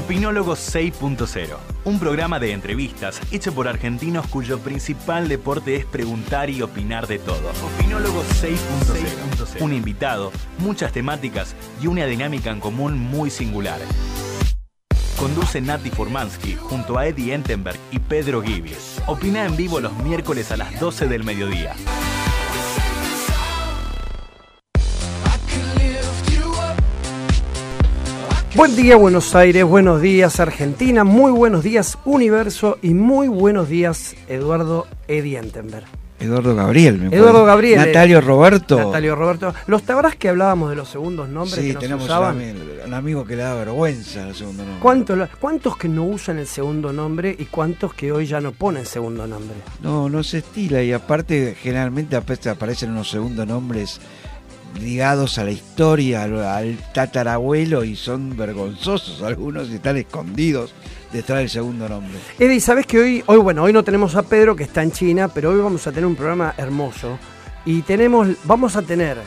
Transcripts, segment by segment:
Opinólogo 6.0, un programa de entrevistas hecho por argentinos cuyo principal deporte es preguntar y opinar de todo. Opinólogo 6.0, un invitado, muchas temáticas y una dinámica en común muy singular. Conduce Nati Furmansky junto a Eddie Entenberg y Pedro Gibi. Opina en vivo los miércoles a las 12 del mediodía. Buen día Buenos Aires, buenos días Argentina, muy buenos días Universo y muy buenos días Eduardo Edientenberg. Eduardo Gabriel, me Eduardo Gabriel. Natalio Roberto. Natalio Roberto. ¿Los sabrás que hablábamos de los segundos nombres sí, que nos tenemos usaban? Un, un amigo que le da vergüenza el segundo nombre. ¿Cuánto- ¿Cuántos que no usan el segundo nombre y cuántos que hoy ya no ponen segundo nombre? No, no se estila y aparte generalmente aparecen unos segundos nombres ligados a la historia, al, al tatarabuelo y son vergonzosos algunos y están escondidos detrás del segundo nombre. Eddie, ¿sabes que hoy, hoy, bueno, hoy no tenemos a Pedro que está en China, pero hoy vamos a tener un programa hermoso y tenemos, vamos a tener,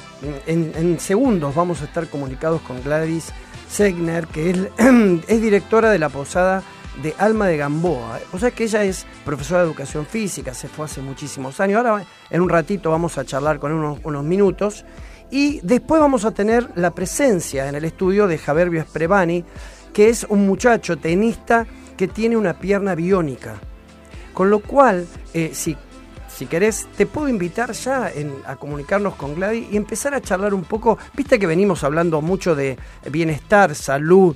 en, en segundos vamos a estar comunicados con Gladys Segner, que es, es directora de la posada de Alma de Gamboa. O sea que ella es profesora de educación física, se fue hace muchísimos años. Ahora en un ratito vamos a charlar con unos, unos minutos. Y después vamos a tener la presencia en el estudio de Javier Esprevani, que es un muchacho tenista que tiene una pierna biónica. Con lo cual, eh, si, si querés, te puedo invitar ya en- a comunicarnos con Gladys y empezar a charlar un poco. Viste que venimos hablando mucho de bienestar, salud.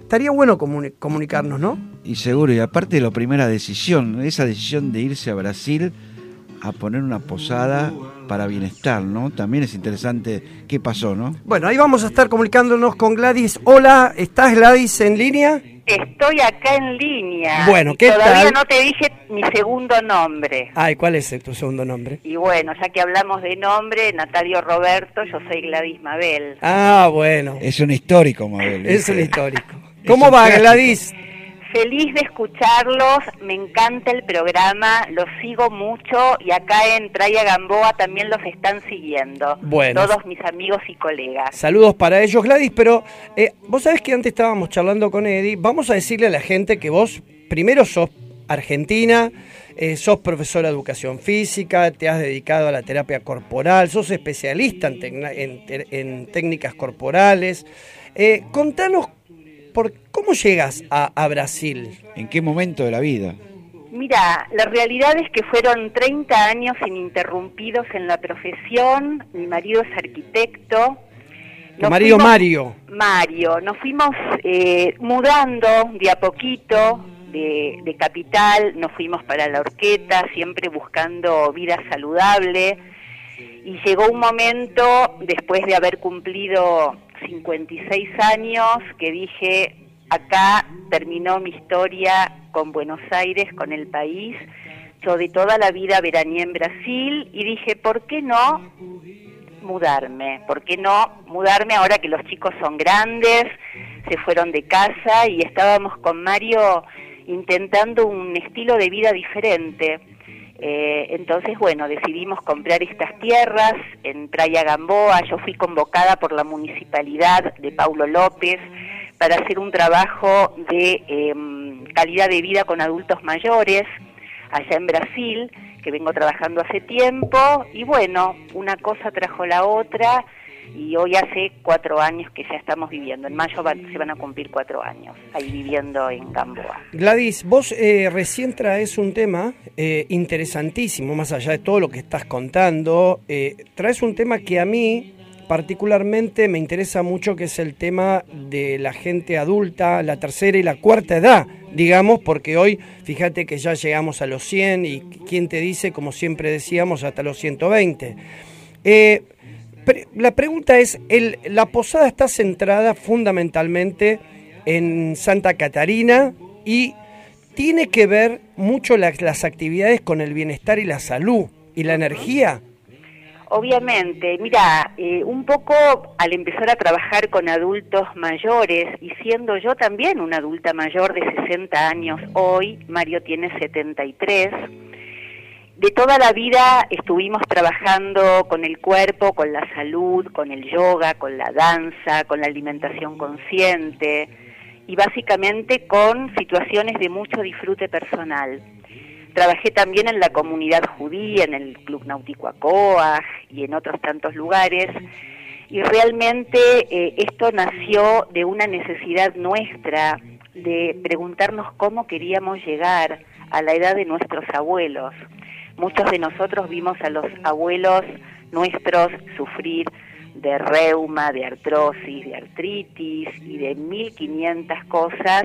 Estaría bueno comuni- comunicarnos, ¿no? Y seguro, y aparte la primera decisión, esa decisión de irse a Brasil a poner una posada para bienestar, ¿no? También es interesante qué pasó, ¿no? Bueno, ahí vamos a estar comunicándonos con Gladys. Hola, ¿estás Gladys en línea? Estoy acá en línea. Bueno, ¿qué Todavía tal? no te dije mi segundo nombre. Ay, ¿cuál es tu segundo nombre? Y bueno, ya que hablamos de nombre, Natalio Roberto, yo soy Gladys Mabel. Ah, bueno. Es un histórico, Mabel. Es un histórico. ¿Cómo va, clásico. Gladys? Feliz de escucharlos, me encanta el programa, los sigo mucho y acá en Traya Gamboa también los están siguiendo. Bueno. Todos mis amigos y colegas. Saludos para ellos, Gladys, pero eh, vos sabés que antes estábamos charlando con Eddie. Vamos a decirle a la gente que vos primero sos argentina, eh, sos profesora de educación física, te has dedicado a la terapia corporal, sos especialista en, técnicas corporales. Eh, contanos por cómo llegas a, a Brasil. ¿En qué momento de la vida? Mira, la realidad es que fueron 30 años ininterrumpidos en la profesión, mi marido es arquitecto. Tu Nos marido fuimos- Mario. Mario, nos fuimos eh, mudando de a poquito de, de capital, nos fuimos para la horqueta, siempre buscando vida saludable. Y llegó un momento, después de haber cumplido 56 años, que dije, acá terminó mi historia con Buenos Aires, con el país. Yo de toda la vida veraneé en Brasil y dije, ¿por qué no mudarme? ¿Por qué no mudarme ahora que los chicos son grandes, se fueron de casa y estábamos con Mario intentando un estilo de vida diferente? Eh, entonces, bueno, decidimos comprar estas tierras en Playa Gamboa. Yo fui convocada por la municipalidad de Paulo López para hacer un trabajo de em, calidad de vida con adultos mayores allá en Brasil, que vengo trabajando hace tiempo. Y bueno, una cosa trajo la otra y hoy hace cuatro años que ya estamos viviendo. En mayo se van a cumplir cuatro años ahí viviendo en Gamboa. Gladys, vos eh, recién traes un tema eh, interesantísimo, más allá de todo lo que estás contando. eh, traes un tema que a mí particularmente me interesa mucho, que es el tema de la gente adulta, la tercera y la cuarta edad, digamos, porque hoy, fíjate que ya llegamos a los 100 y quién te dice, como siempre decíamos, hasta los 120. Eh, la pregunta es, el, la posada está centrada fundamentalmente en Santa Catarina y tiene que ver mucho las actividades con el bienestar y la salud y la energía. Obviamente, mira, eh, un poco al empezar a trabajar con adultos mayores y siendo yo también una adulta mayor de 60 años hoy, Mario tiene 73, de toda la vida estuvimos trabajando con el cuerpo, con la salud, con el yoga, con la danza, con la alimentación consciente y básicamente con situaciones de mucho disfrute personal. Trabajé también en la comunidad judía, en el Club Náutico Acoa y en otros tantos lugares. Y realmente eh, esto nació de una necesidad nuestra de preguntarnos cómo queríamos llegar a la edad de nuestros abuelos. Muchos de nosotros vimos a los abuelos nuestros sufrir de reuma, de artrosis, de artritis y de 1500 cosas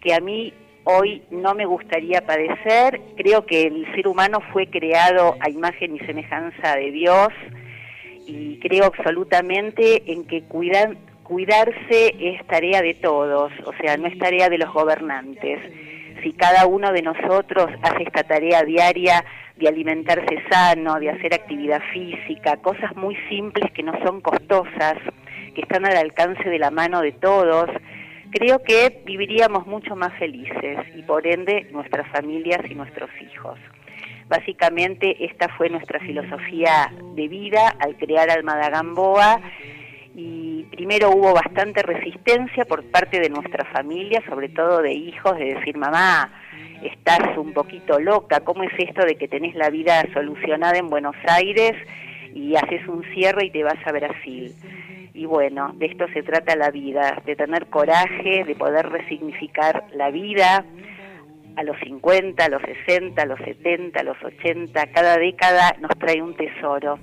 que a mí hoy no me gustaría padecer. Creo que el ser humano fue creado a imagen y semejanza de Dios y creo absolutamente en que cuidar, cuidarse es tarea de todos, o sea, no es tarea de los gobernantes. Si cada uno de nosotros hace esta tarea diaria de alimentarse sano, de hacer actividad física, cosas muy simples que no son costosas, que están al alcance de la mano de todos, creo que viviríamos mucho más felices y por ende nuestras familias y nuestros hijos. Básicamente esta fue nuestra filosofía de vida al crear Almada Gamboa y primero hubo bastante resistencia por parte de nuestra familia, sobre todo de hijos, de decir mamá, estás un poquito loca, ¿cómo es esto de que tenés la vida solucionada en Buenos Aires y haces un cierre y te vas a Brasil? Y bueno, de esto se trata la vida, de tener coraje, de poder resignificar la vida a los 50, a los 60, a los 70, a los 80, cada década nos trae un tesoro.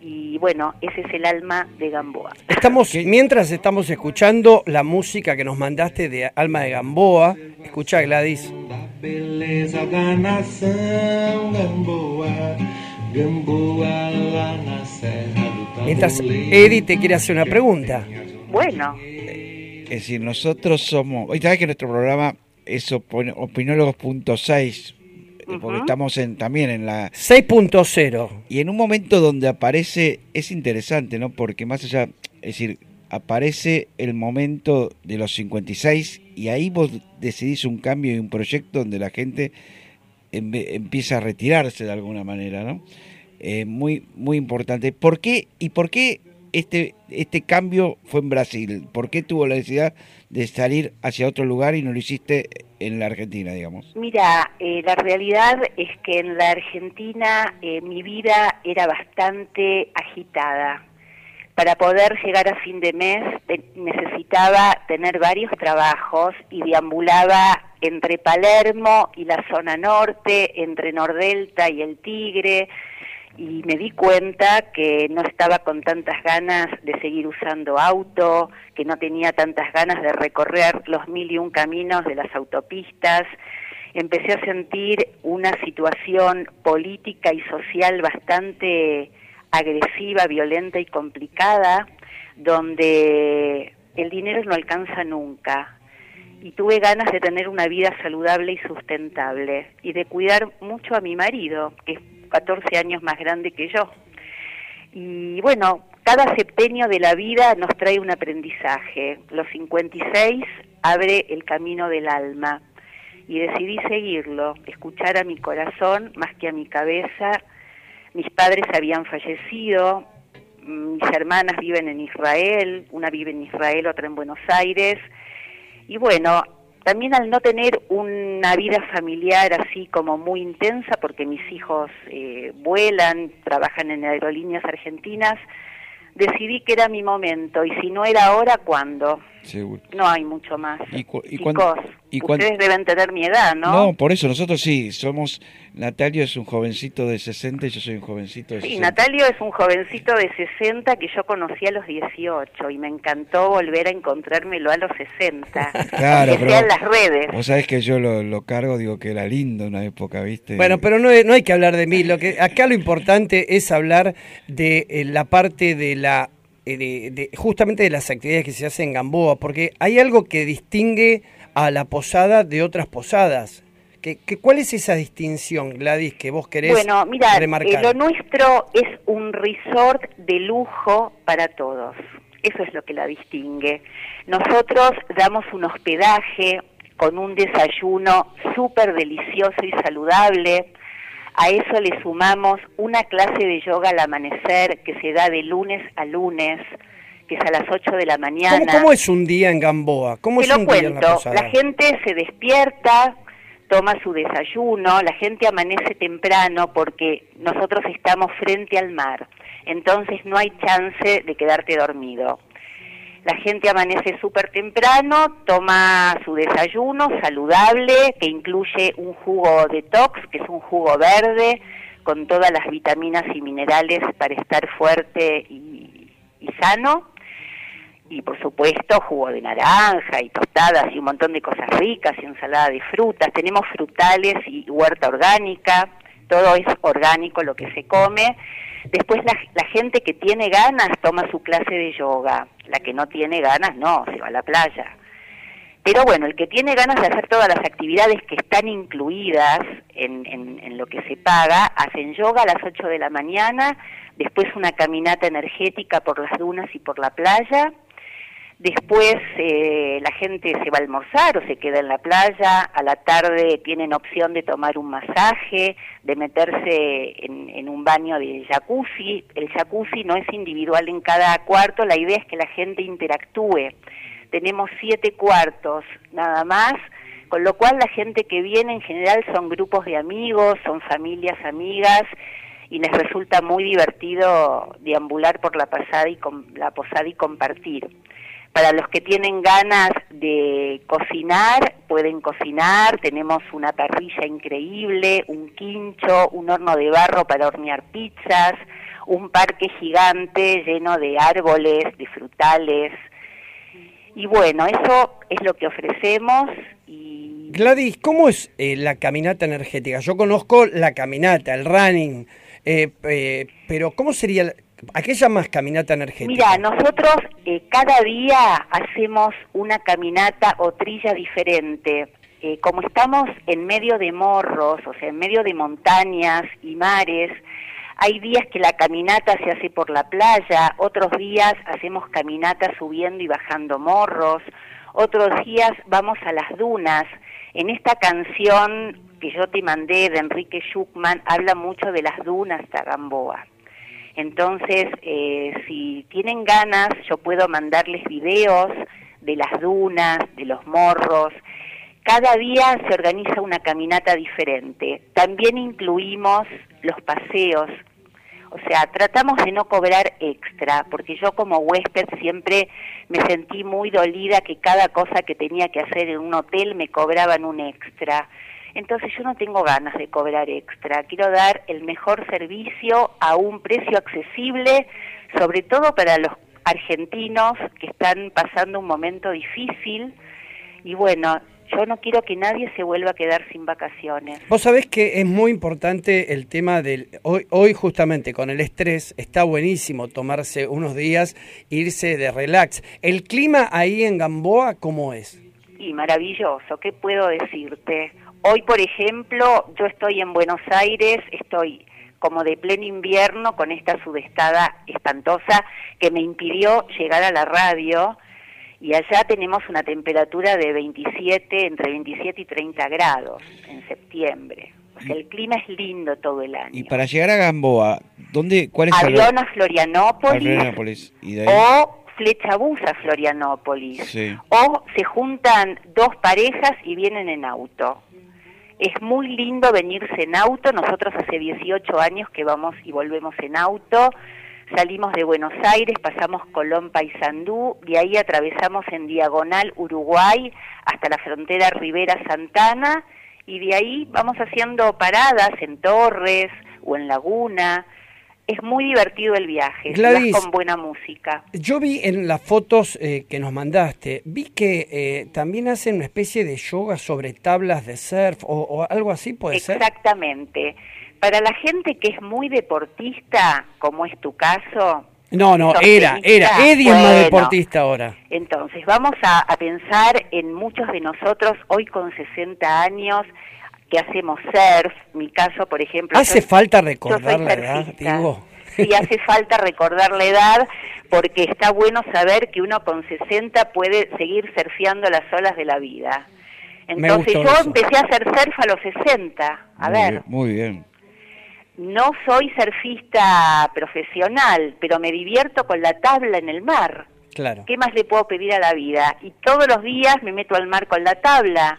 Y bueno, ese es el alma de Gamboa. Estamos, mientras estamos escuchando la música que nos mandaste de Alma de Gamboa, escucha Gladys. Mientras Eddie te quiere hacer una pregunta. Bueno. Es decir, nosotros somos. Hoy sabes que nuestro programa es opinólogos.6, porque estamos en, también en la 6.0. Y en un momento donde aparece, es interesante, ¿no? Porque más allá, es decir, aparece el momento de los 56 y ahí vos decidís un cambio y un proyecto donde la gente empieza a retirarse de alguna manera, ¿no? Eh, muy, muy importante. ¿Por qué y por qué este, este cambio fue en Brasil? ¿Por qué tuvo la necesidad de salir hacia otro lugar y no lo hiciste en la Argentina, digamos? Mira, eh, la realidad es que en la Argentina eh, mi vida era bastante agitada. Para poder llegar a fin de mes necesitaba tener varios trabajos y deambulaba entre Palermo y la zona norte, entre Nordelta y el Tigre, y me di cuenta que no estaba con tantas ganas de seguir usando auto, que no tenía tantas ganas de recorrer los mil y un caminos de las autopistas. Empecé a sentir una situación política y social bastante agresiva, violenta y complicada, donde el dinero no alcanza nunca. Y tuve ganas de tener una vida saludable y sustentable y de cuidar mucho a mi marido, que 14 años más grande que yo. Y bueno, cada septenio de la vida nos trae un aprendizaje. Los 56 abre el camino del alma y decidí seguirlo, escuchar a mi corazón más que a mi cabeza. Mis padres habían fallecido, mis hermanas viven en Israel, una vive en Israel, otra en Buenos Aires. Y bueno, también al no tener una vida familiar así como muy intensa, porque mis hijos eh, vuelan, trabajan en aerolíneas argentinas, decidí que era mi momento y si no era ahora, ¿cuándo? No hay mucho más. ¿Y, Y cuan- Ustedes deben tener mi edad, ¿no? No, por eso nosotros sí, somos, Natalio es un jovencito de 60 y yo soy un jovencito de Sí, 60. Natalio es un jovencito de 60 que yo conocí a los 18 y me encantó volver a encontrármelo a los 60. Claro, que pero sea en las redes. Vos sabés que yo lo, lo cargo, digo que era lindo una época, ¿viste? Bueno, pero no, no hay que hablar de mí. Lo que acá lo importante es hablar de eh, la parte de la de, de- justamente de las actividades que se hacen en Gamboa, porque hay algo que distingue a la posada de otras posadas. ¿Qué, qué- cuál es esa distinción, Gladys, que vos querés Bueno, mira, remarcar? eh, lo nuestro es un resort de lujo para todos. Eso es lo que la distingue. Nosotros damos un hospedaje con un desayuno súper delicioso y saludable. A eso le sumamos una clase de yoga al amanecer que se da de lunes a lunes, que es a las 8 de la mañana. ¿Cómo, cómo es un día en Gamboa? ¿Cómo Te es lo un día en la cuento, la gente se despierta, toma su desayuno, la gente amanece temprano porque nosotros estamos frente al mar, entonces no hay chance de quedarte dormido. La gente amanece súper temprano, toma su desayuno saludable, que incluye un jugo detox, que es un jugo verde, con todas las vitaminas y minerales para estar fuerte y, sano y por supuesto jugo de naranja y tostadas y un montón de cosas ricas y ensalada de frutas. Tenemos frutales y huerta orgánica, todo es orgánico lo que se come. Después la, la gente que tiene ganas toma su clase de yoga, la que no tiene ganas no, se va a la playa. Pero bueno, el que tiene ganas de hacer todas las actividades que están incluidas en, en- lo que se paga, hacen yoga a las 8 de la mañana, después una caminata energética por las dunas y por la playa, después eh, la gente se va a almorzar o se queda en la playa, a la tarde tienen opción de tomar un masaje, de meterse en, un baño de jacuzzi, el jacuzzi no es individual en cada cuarto, la idea es que la gente interactúe tenemos siete cuartos nada más, con lo cual la gente que viene en general son grupos de amigos, son familias amigas y les resulta muy divertido deambular por la pasada y la posada y compartir. Para los que tienen ganas de cocinar, pueden cocinar, tenemos una parrilla increíble, un quincho, un horno de barro para hornear pizzas, un parque gigante lleno de árboles, de frutales, y bueno, eso es lo que ofrecemos y Gladys, ¿cómo es eh, la caminata energética? Yo conozco la caminata, el running, eh, eh, pero ¿cómo sería? ¿A qué llamas caminata energética? Mira, nosotros eh, cada día hacemos una caminata o trilla diferente. Eh, como estamos en medio de morros, o sea, en medio de montañas y mares, hay días que la caminata se hace por la playa, otros días hacemos caminatas subiendo y bajando morros, otros días vamos a las dunas. En esta canción que yo te mandé de Enrique Schuckman habla mucho de las dunas de Gamboa. Entonces, eh, si tienen ganas, yo puedo mandarles videos de las dunas, de los morros. Cada día se organiza una caminata diferente. También incluimos los paseos. O sea, tratamos de no cobrar extra, porque yo como huésped siempre me sentí muy dolida que cada cosa que tenía que hacer en un hotel me cobraban un extra. Entonces yo no tengo ganas de cobrar extra, quiero dar el mejor servicio a un precio accesible, sobre todo para los argentinos que están pasando un momento difícil y bueno, yo no quiero que nadie se vuelva a quedar sin vacaciones. Vos sabés que es muy importante el tema del... Hoy, hoy justamente con el estrés está buenísimo tomarse unos días, irse de relax. ¿El clima ahí en Gamboa cómo es? Y maravilloso, ¿qué puedo decirte? Hoy, por ejemplo, yo estoy en Buenos Aires, estoy como de pleno invierno con esta sudestada espantosa que me impidió llegar a la radio y allá tenemos una temperatura de 27, entre 27 y 30 grados en septiembre. O sea, el clima es lindo todo el año. Y para llegar a Gamboa, ¿dónde, ¿cuál es Avión a Florianópolis Florianópolis? Y de ahí, o Flechabús a Florianópolis. Sí. O se juntan dos parejas y vienen en auto. Es muy lindo venirse en auto. Nosotros hace 18 años que vamos y volvemos en auto. Salimos de Buenos Aires, pasamos Colón, Paysandú, y ahí atravesamos en diagonal Uruguay hasta la frontera Rivera Santana, y de ahí vamos haciendo paradas en Torres o en Laguna. Es muy divertido el viaje, con buena música. Yo vi en las fotos eh, que nos mandaste, vi que eh, también hacen una especie de yoga sobre tablas de surf o, algo así, ¿puede ser? Exactamente. Para la gente que es muy deportista, como es tu caso, no, no, era, era. Eddie es más deportista ahora. Entonces, vamos a, a, pensar en muchos de nosotros hoy con 60 años que hacemos surf, mi caso, por ejemplo. ¿Hace falta recordar la edad, digo? Sí, hace falta recordar la edad porque está bueno saber que uno con 60 puede seguir surfeando las olas de la vida. Entonces yo empecé a hacer surf a los 60. A ver. muy bien. No soy surfista profesional, pero me divierto con la tabla en el mar. Claro. ¿Qué más le puedo pedir a la vida? Y todos los días me meto al mar con la tabla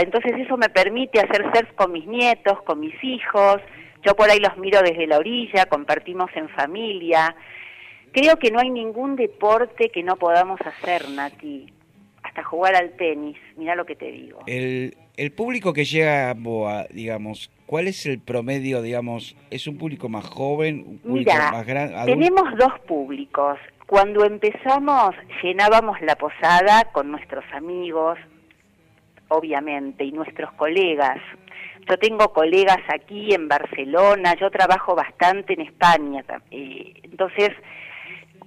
Entonces eso me permite hacer surf con mis nietos, con mis hijos. Yo por ahí los miro desde la orilla, compartimos en familia. Creo que no hay ningún deporte que no podamos hacer, Nati. Hasta jugar al tenis, mira lo que te digo. El, el público que llega a Boa, digamos, ¿cuál es el promedio, digamos? ¿Es un público más joven, un público más grande? Tenemos dos públicos. Cuando empezamos llenábamos la posada con nuestros amigos, obviamente, y nuestros colegas. Yo tengo colegas aquí en Barcelona, yo trabajo bastante en España. Eh, entonces,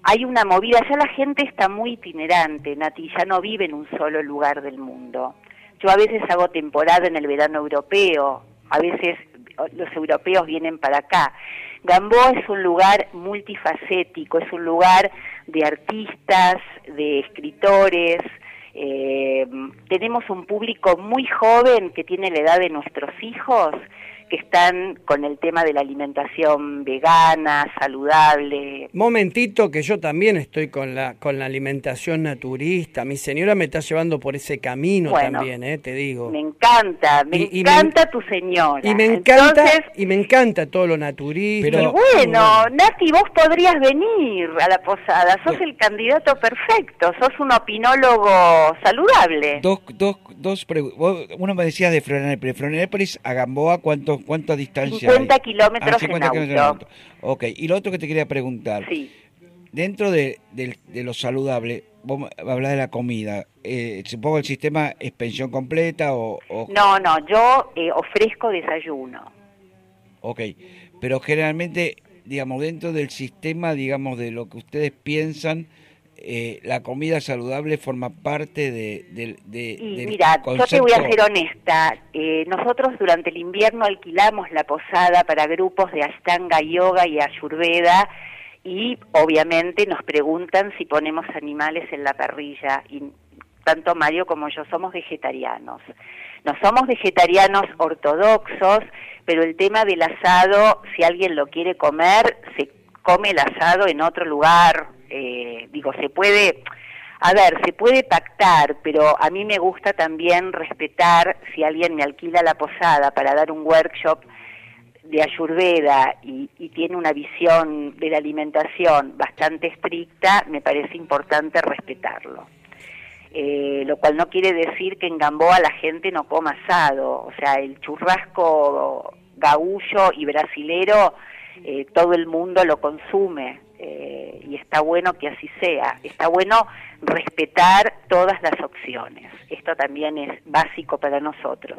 hay una movida, ya la gente está muy itinerante, Nati, ya no vive en un solo lugar del mundo. Yo a veces hago temporada en el verano europeo, a veces los europeos vienen para acá. Gamboa es un lugar multifacético, es un lugar de artistas, de escritores, eh, tenemos un público muy joven que tiene la edad de nuestros hijos, que están con el tema de la alimentación vegana, saludable. Momentito que yo también estoy con la con la alimentación naturista. Mi señora me está llevando por ese camino también, eh, te digo. Me encanta, me encanta tu señora. Y me encanta y me encanta todo lo naturista. Pero bueno, Nati, vos podrías venir a la posada. Sos el candidato perfecto. Sos un opinólogo saludable. Dos dos dos uno me decías de Florianópolis a Gamboa, ¿cuánto ¿Cuánta distancia 50 kilómetros ah, en auto. Ok, y lo otro que te quería preguntar. Sí. Dentro de, lo saludable, vos hablas de la comida. Eh, ¿Supongo el sistema es pensión completa o...? No, no, yo eh, ofrezco desayuno. Ok, pero generalmente, digamos, dentro del sistema, digamos, de lo que ustedes piensan eh, la comida saludable forma parte de, de, y mira, yo te voy a ser honesta. Eh, nosotros durante el invierno alquilamos la posada para grupos de Ashtanga Yoga y Ayurveda y obviamente nos preguntan si ponemos animales en la parrilla y tanto Mario como yo somos vegetarianos. No somos vegetarianos ortodoxos, pero el tema del asado, si alguien lo quiere comer, se come el asado en otro lugar. Eh, digo, se puede, a ver, se puede pactar, pero a mí me gusta también respetar si alguien me alquila la posada para dar un workshop de Ayurveda y, y, tiene una visión de la alimentación bastante estricta, me parece importante respetarlo. Eh, lo cual no quiere decir que en Gamboa la gente no coma asado, o sea, el churrasco gaullo y brasilero, eh, todo el mundo lo consume eh, y está bueno que así sea, está bueno respetar todas las opciones, esto también es básico para nosotros.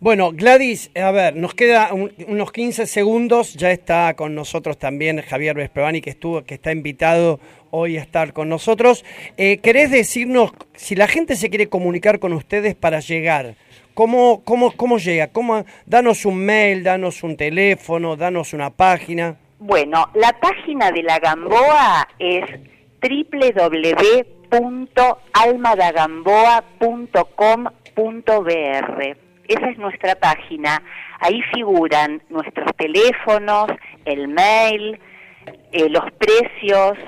Bueno, Gladys, a ver, nos queda unos 15 segundos. Ya está con nosotros también Javier Vesprevani, que estuvo, que está invitado hoy a estar con nosotros. Eh, ¿Querés decirnos si la gente se quiere comunicar con ustedes para llegar? ¿Cómo, cómo, cómo llega? ¿Cómo, danos un mail, danos un teléfono, danos una página. Bueno, la página de la Gamboa es www.almadagamboa.com.br esa es nuestra página. Ahí figuran nuestros teléfonos, el mail, eh, los precios,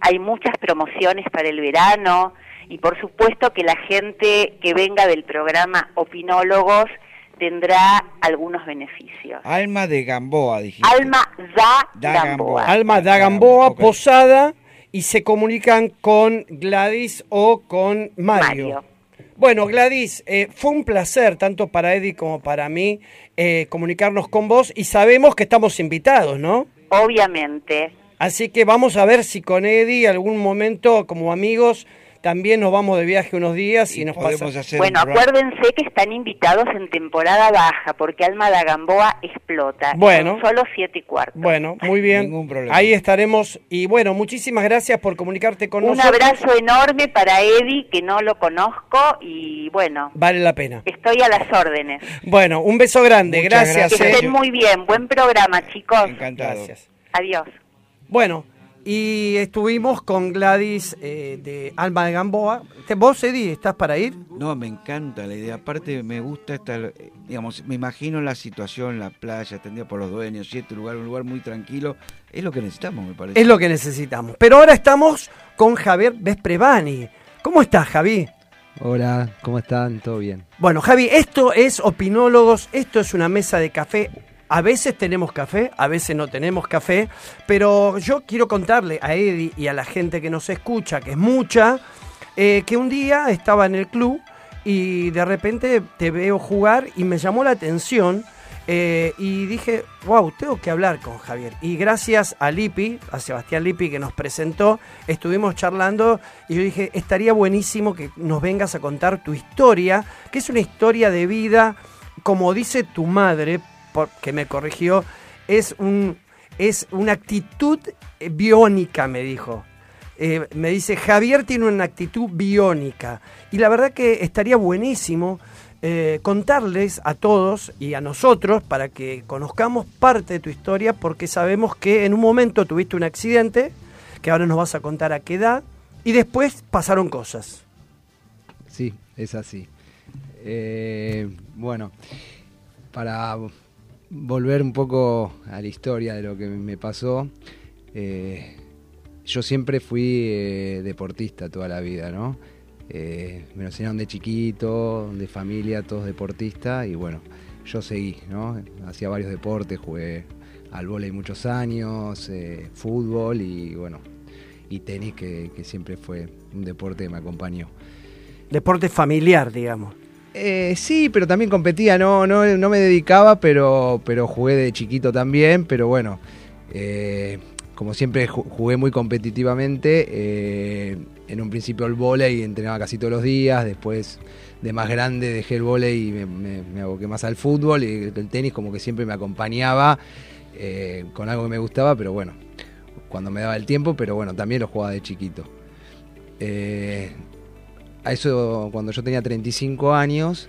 hay muchas promociones para el verano y por supuesto que la gente que venga del programa Opinólogos tendrá algunos beneficios. Alma de Gamboa, dijiste. Alma da, Gamboa. Alma da Gamboa, Posada, y se comunican con Gladys o con Mario. Bueno, Gladys, eh, fue un placer, tanto para Eddie como para mí, eh, comunicarnos con vos y sabemos que estamos invitados, ¿no? Obviamente. Así que vamos a ver si con Eddie algún momento como amigos también nos vamos de viaje unos días y, nos pasamos. Bueno, acuérdense que están invitados en temporada baja porque Alma de Gamboa explota. Bueno. solo siete y cuarto. Bueno, muy bien. Ahí estaremos. Y bueno, muchísimas gracias por comunicarte con nosotros. Un abrazo enorme para Eddie, que no lo conozco y bueno. Vale la pena. Estoy a las órdenes. Bueno, un beso grande. gracias. Que estén muy bien. Buen programa, chicos. Encantado. Gracias. Adiós. Bueno. Y estuvimos con Gladys eh, de Alma de Gamboa. ¿Vos, Eddie, estás para ir? No, me encanta la idea. Aparte, me gusta estar, digamos, me imagino la situación, la playa, atendida por los dueños, y este lugar, un lugar muy tranquilo. Es lo que necesitamos, me parece. Es lo que necesitamos. Pero ahora estamos con Javier Vesprevani. ¿Cómo estás, Javi? Hola, ¿cómo están? ¿Todo bien? Bueno, Javi, esto es Opinólogos, esto es una mesa de café a veces tenemos café, a veces no tenemos café, pero yo quiero contarle a Eddie y a la gente que nos escucha, que es mucha, eh, que un día estaba en el club y de repente te veo jugar y me llamó la atención eh, y dije, wow, tengo que hablar con Javier. Y gracias a Lipi, a Sebastián Lipi que nos presentó, estuvimos charlando y yo dije, estaría buenísimo que nos vengas a contar tu historia, que es una historia de vida, como dice tu madre, que me corrigió, es, un, es una actitud biónica, me dijo. Eh, me dice, Javier tiene una actitud biónica. Y la verdad que estaría buenísimo eh, contarles a todos y a nosotros para que conozcamos parte de tu historia, porque sabemos que en un momento tuviste un accidente, que ahora nos vas a contar a qué edad, y después pasaron cosas. Sí, es así. Eh, bueno, para volver un poco a la historia de lo que me pasó. Eh, yo siempre fui eh, deportista toda la vida, ¿no? Eh, me lo enseñaron de chiquito, de familia, todos deportistas, y bueno, yo seguí, ¿no? Hacía varios deportes, jugué al vóley muchos años, fútbol y bueno, y tenis que siempre fue un deporte que me acompañó. Deporte familiar, digamos. Eh, sí, pero también competía, no, no, no me dedicaba, pero, pero jugué de chiquito también, pero bueno, eh, como siempre jugué muy competitivamente, eh, en un principio el volei entrenaba casi todos los días, después de más grande dejé el volei y me, aboqué más al fútbol y el tenis como que siempre me acompañaba con algo que me gustaba, pero bueno, cuando me daba el tiempo, pero bueno, también lo jugaba de chiquito a eso cuando yo tenía 35 años,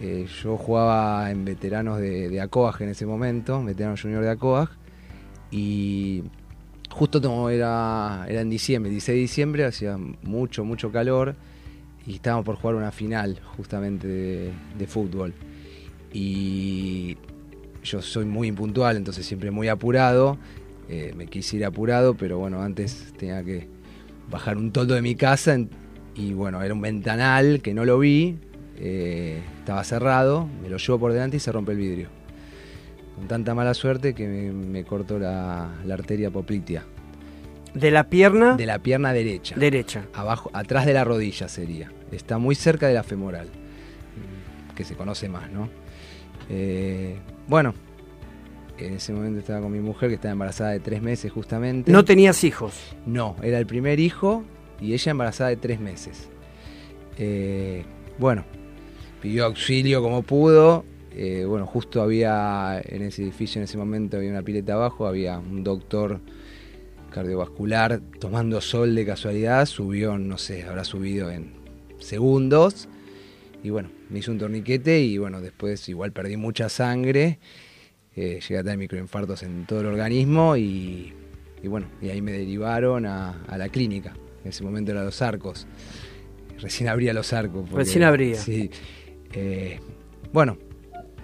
eh, yo jugaba en veteranos de, de ACOAG en ese momento, veterano junior de ACOAG, y justo como era, era en diciembre, 16 de diciembre, hacía mucho, mucho calor, y estábamos por jugar una final justamente de, fútbol. Y yo soy muy impuntual, entonces siempre muy apurado. Eh, me quise ir apurado, pero bueno, antes tenía que bajar un toldo de mi casa y bueno, era un ventanal que no lo vi, eh, estaba cerrado, me lo llevo por delante y se rompe el vidrio. Con tanta mala suerte que me, cortó la, la arteria poplitea. ¿De la pierna? De la pierna derecha. Derecha. Abajo, atrás de la rodilla sería. Está muy cerca de la femoral, que se conoce más, ¿no? Eh, bueno, en ese momento estaba con mi mujer que estaba embarazada de tres meses justamente. ¿No tenías hijos? No, era el primer hijo y ella embarazada de tres meses. Eh, bueno, pidió auxilio como pudo. Eh, bueno, justo había en ese edificio en ese momento había una pileta abajo, había un doctor cardiovascular tomando sol de casualidad, subió, no sé, habrá subido en segundos. Y bueno, me hizo un torniquete y bueno, después igual perdí mucha sangre. Eh, llegué a tener microinfartos en todo el organismo y, bueno, y ahí me derivaron a, la clínica. En ese momento era los arcos. Recién abría los arcos. Recién abría. Sí. Eh, bueno,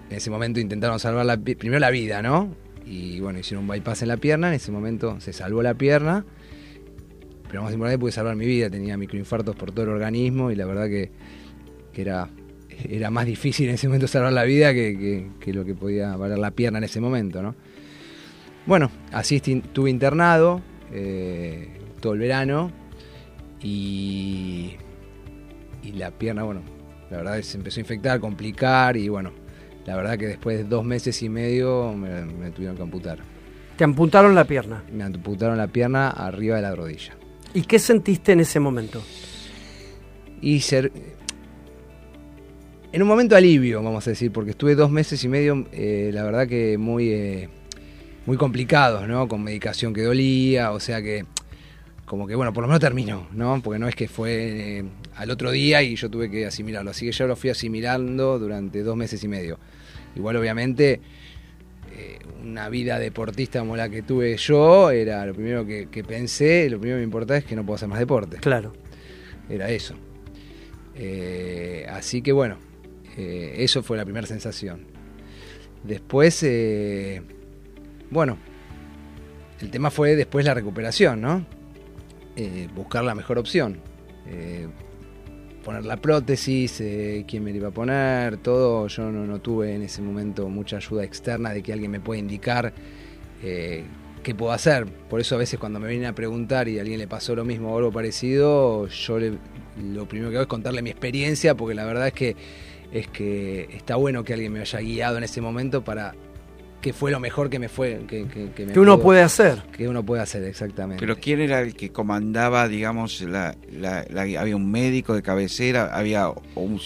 en ese momento intentaron salvar la, primero la vida, ¿no? y bueno, hicieron un bypass en la pierna, en ese momento se salvó la pierna, pero más importante pude salvar mi vida, tenía microinfartos por todo el organismo y la verdad que, era, era más difícil en ese momento salvar la vida que, lo que podía valer la pierna en ese momento, ¿no? Bueno, así estuve internado eh, todo el verano y, y la pierna, bueno, la verdad se empezó a infectar, complicar y bueno, la verdad que después de dos meses y medio me, tuvieron que amputar. ¿Te amputaron la pierna? Me amputaron la pierna arriba de la rodilla. ¿Y qué sentiste en ese momento? Y ser... En un momento alivio, vamos a decir, porque estuve dos meses y medio, eh, la verdad que muy, eh, muy complicados, ¿no? Con medicación que dolía, o sea que como que bueno, por lo menos terminó, ¿no? Porque no es que fue eh, al otro día y yo tuve que asimilarlo. Así que yo lo fui asimilando durante dos meses y medio. Igual obviamente eh, una vida deportista como la que tuve yo, era lo primero que, pensé, lo primero que me importaba es que no puedo hacer más deporte. Claro. Era eso. Eh, así que bueno, eso fue la primera sensación. Después, bueno, el tema fue después la recuperación, ¿no? Eh, buscar la mejor opción. Eh, poner la prótesis, eh, quién me la iba a poner, todo. Yo no, tuve en ese momento mucha ayuda externa de que alguien me pueda indicar qué puedo hacer. Por eso a veces cuando me vienen a preguntar y a alguien le pasó lo mismo o algo parecido, yo lo primero que hago es contarle mi experiencia, porque la verdad es que, es que está bueno que alguien me haya guiado en ese momento para que fue lo mejor que me fue. Que, que, uno puede hacer. Que uno puede hacer, exactamente. Pero ¿quién era el que comandaba, digamos, la, había un médico de cabecera, había un...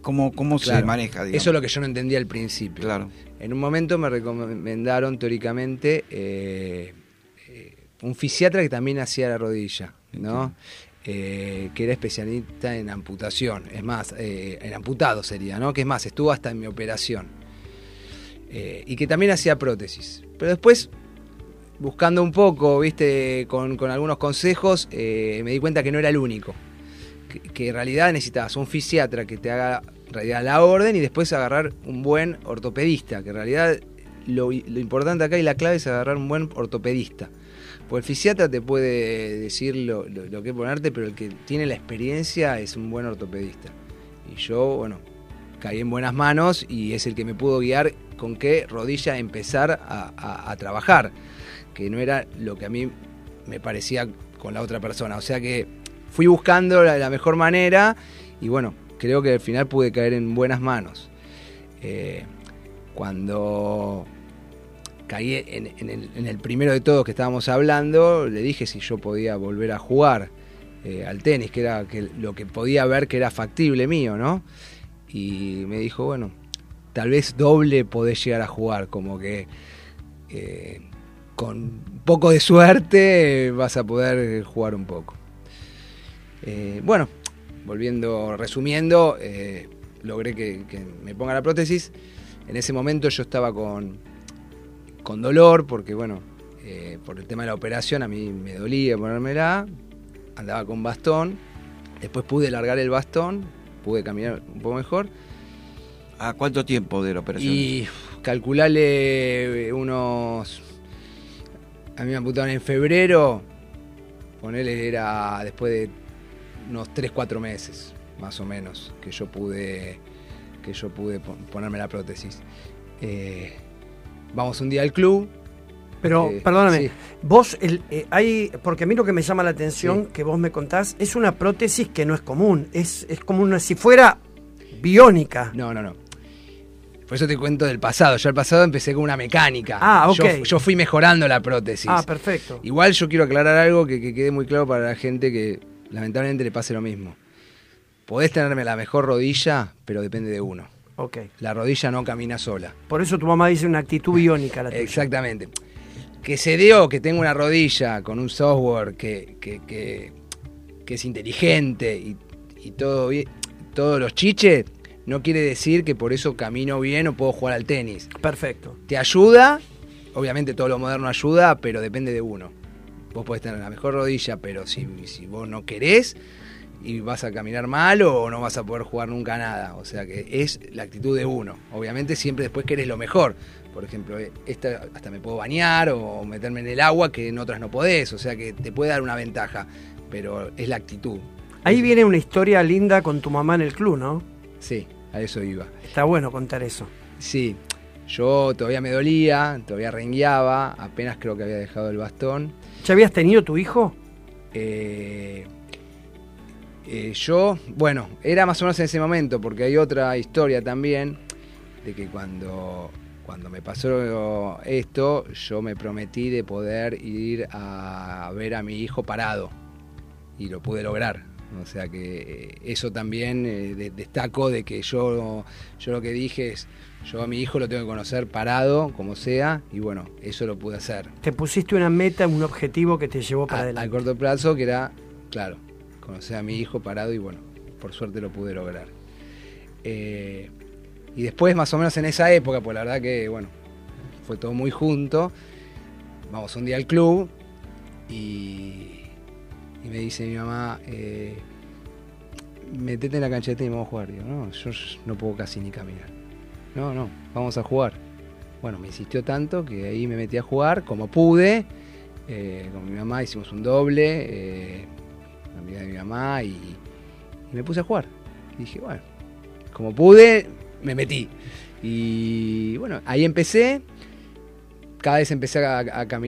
¿Cómo, cómo se maneja? Eso es lo que yo no entendía al principio. Claro. En un momento me recomendaron teóricamente eh, eh, un fisiatra que también hacía la rodilla, ¿no? Eh, que era especialista en amputación, es más, en amputado sería, ¿no? Que es más, estuvo hasta en mi operación. Eh, y que también hacía prótesis. Pero después, buscando un poco, viste, con, algunos consejos, eh, me di cuenta que no era el único. Que, en realidad necesitabas un fisiatra que te haga realidad la orden y después agarrar un buen ortopedista, que en realidad lo, importante acá y la clave es agarrar un buen ortopedista. Porque el fisiatra te puede decir lo, lo, que ponerte, pero el que tiene la experiencia es un buen ortopedista. Y yo, bueno, caí en buenas manos y es el que me pudo guiar con qué rodilla empezar a, trabajar, que no era lo que a mí me parecía con la otra persona. O sea que fui buscando la, mejor manera y bueno, creo que al final pude caer en buenas manos. Eh, cuando caí en, el, primero de todos que estábamos hablando, le dije si yo podía volver a jugar eh, al tenis, que era lo que podía ver que era factible mío, ¿no? Y me dijo, bueno, tal vez doble podés llegar a jugar, como que eh, con poco de suerte vas a poder jugar un poco. Eh, bueno, volviendo, resumiendo, eh, logré que, me ponga la prótesis. En ese momento yo estaba con, con dolor, porque bueno, por el tema de la operación a mí me dolía ponérmela, andaba con bastón Después pude largar el bastón, pude caminar un poco mejor. ¿A cuánto tiempo de la operación? Y calcularle unos. A mí me amputaron en febrero. Ponele, era después de unos 3, 4 meses, más o menos, que yo pude, que yo pude ponerme la prótesis. Eh, vamos un día al club. Pero, eh, perdóname, sí. vos, el, eh, hay, porque a mí lo que me llama la atención Sí. que vos me contás es una prótesis que no es común, es, es como una, si fuera biónica. No, no, no. Por eso te cuento del pasado. Yo al pasado empecé con una mecánica. Ah, ok. Yo, fui mejorando la prótesis. Ah, perfecto. Igual yo quiero aclarar algo que, que quede muy claro para la gente que lamentablemente le pase lo mismo. Podés tenerme la mejor rodilla, pero depende de uno. Ok. La rodilla no camina sola. Por eso tu mamá dice una actitud biónica la tuya. Exactamente. Que se dio que tengo una rodilla con un software que, que, que- que es inteligente y, y todo todos los chiches, no quiere decir que por eso camino bien o puedo jugar al tenis. Perfecto. Te ayuda, obviamente todo lo moderno ayuda, pero depende de uno. Vos podés tener la mejor rodilla, pero si, si vos no querés y vas a caminar mal o no vas a poder jugar nunca nada. O sea que es la actitud de uno. Obviamente siempre después querés lo mejor. Por ejemplo, eh, esta hasta me puedo bañar o meterme en el agua que en otras no podés. O sea que te puede dar una ventaja, pero es la actitud. Ahí viene una historia linda con tu mamá en el club, ¿no? Sí, a eso iba. Está bueno contar eso. Sí, yo todavía me dolía, todavía rengueaba, apenas creo que había dejado el bastón. ¿Ya habías tenido tu hijo? Eh, eh, yo, bueno, era más o menos en ese momento, porque hay otra historia también, de que cuando, cuando me pasó esto, yo me prometí de poder ir a ver a mi hijo parado, y lo pude lograr. O sea que eh, eso también eh, de- destaco de que yo, yo lo que dije es, yo a mi hijo lo tengo que conocer parado, como sea, y bueno, eso lo pude hacer Te pusiste una meta, un objetivo que te llevó para a, adelante. a corto plazo, que era, claro, conocer a mi hijo parado y bueno, por suerte lo pude lograr. Eh, y después, más o menos en esa época, pues la verdad que, bueno, fue todo muy junto, vamos un día al club y, y me dice mi mamá, eh, metete en la tenis y vamos a jugar. Digo, no, yo no puedo casi ni caminar. No, no, vamos a jugar. Bueno, me insistió tanto que ahí me metí a jugar como pude. Eh, con mi mamá hicimos un doble, eh, la amiga de mi mamá, y, me puse a jugar. Y dije, bueno, como pude, me metí. Y bueno, ahí empecé. Cada vez empecé a caminar.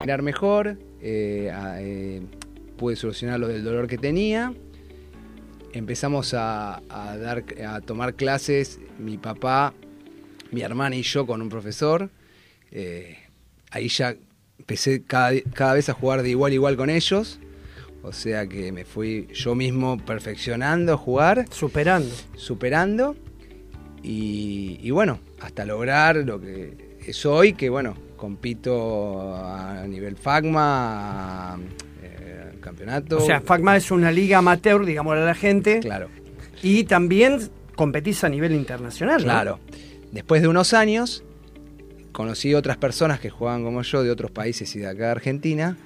Caminar mejor, eh, eh, pude solucionar lo del dolor que tenía. Empezamos a, a dar, a tomar clases, mi papá, mi hermana y yo con un profesor. Eh, ahí ya empecé cada, cada vez a jugar de igual a igual con ellos. O sea que me fui yo mismo perfeccionando a jugar Superando. superando y, y bueno, hasta lograr lo que soy, que bueno, compito a nivel FACMA, eh, campeonato. O sea, FACMA es una liga amateur, digamos a la gente. Claro. Y también competís a nivel internacional. ¿no? Claro. Después de unos años, conocí otras personas que jugaban como yo de otros países y de acá de Argentina.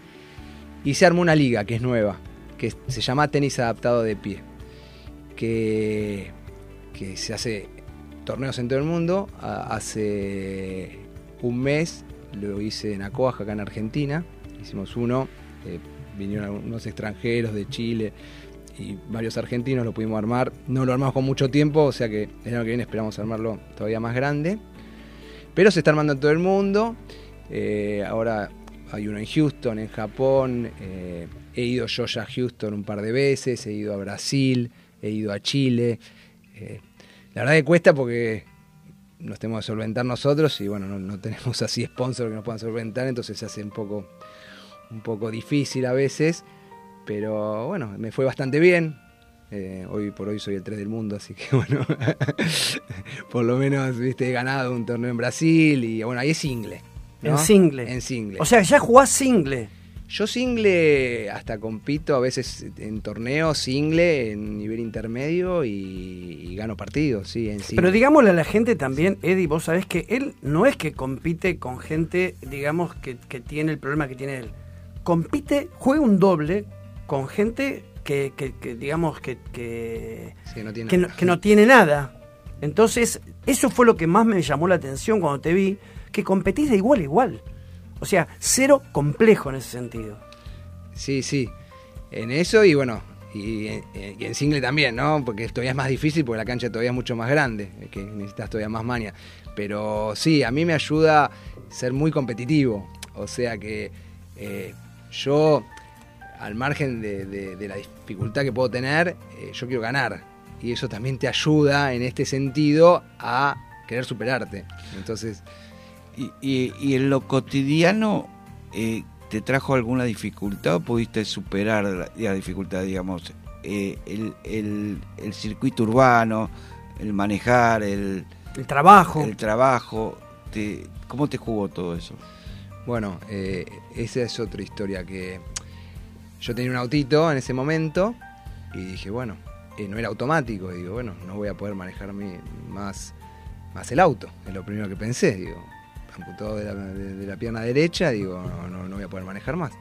Y se armó una liga que es nueva, que se llama tenis adaptado de pie. Que, que se hace torneos en todo el mundo. Hace un mes lo hice en Acoaja, acá en Argentina. Hicimos uno. eh, vinieron unos extranjeros de Chile y varios argentinos lo pudimos armar. No lo armamos con mucho tiempo, o sea que el año que viene esperamos armarlo todavía más grande. Pero se está armando en todo el mundo. Eh, ahora hay uno en Houston, en Japón. eh, he ido yo ya a Houston un par de veces. He ido a Brasil, he ido a Chile. La verdad que cuesta porque nos tenemos que solventar nosotros y bueno, no, no tenemos así sponsor que nos puedan solventar, entonces se hace un poco, un poco difícil a veces. Pero bueno, me fue bastante bien. Eh, hoy por hoy soy el 3 del mundo, así que bueno, por lo menos viste, he ganado un torneo en Brasil y bueno, ahí es single. ¿no? En single. En single. O sea, ya jugás single. Yo single hasta compito a veces en torneos single en nivel intermedio y, y gano partidos, sí, en. Pero digámosle a la gente también, Eddie, vos sabés que él no es que compite con gente, digamos, que, que tiene el problema que tiene él. Compite, juega un doble con gente que, que- que, digamos, que, que, Sí, no tiene no, que no tiene nada. Entonces, eso fue lo que más me llamó la atención cuando te vi, que competís de igual a igual. O sea, cero complejo en ese sentido. Sí, sí. En eso y bueno, y, en- y en single también, ¿no? Porque todavía es más difícil porque la cancha todavía es mucho más grande, eh, que necesitas todavía más maña. Pero sí, a mí me ayuda ser muy competitivo. O sea que eh, yo, al margen de la dificultad que puedo tener, eh, yo quiero ganar. Y eso también te ayuda en este sentido a querer superarte. Entonces, Y, y- y en lo cotidiano, eh, ¿te trajo alguna dificultad o pudiste superar la, la dificultad, digamos? Eh, el, el- el circuito urbano, el manejar, el, El trabajo. el trabajo, te- ¿cómo te jugó todo eso? Bueno, eh, esa es otra historia que yo tenía un autito en ese momento y dije, bueno, eh, no era automático, digo, bueno, no voy a poder manejar mi- más, más el auto, es lo primero que pensé, digo, amputado de la, pierna derecha, digo, no, no, no voy a poder manejar más.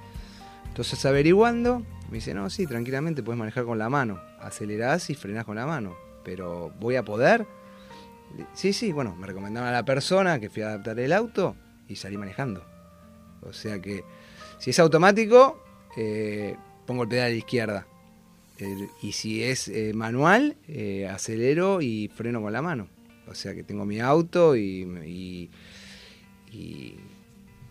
Entonces averiguando, me dice, no, sí, tranquilamente puedes manejar con la mano, acelerás y frenás con la mano, pero ¿voy a poder? Sí, sí, bueno, me recomendaban a la persona que fui a adaptar el auto y salí manejando. O sea que si es automático, eh, pongo el pedal a la izquierda. Y si es eh, manual, eh, acelero y freno con la mano. O sea que tengo mi auto y, y-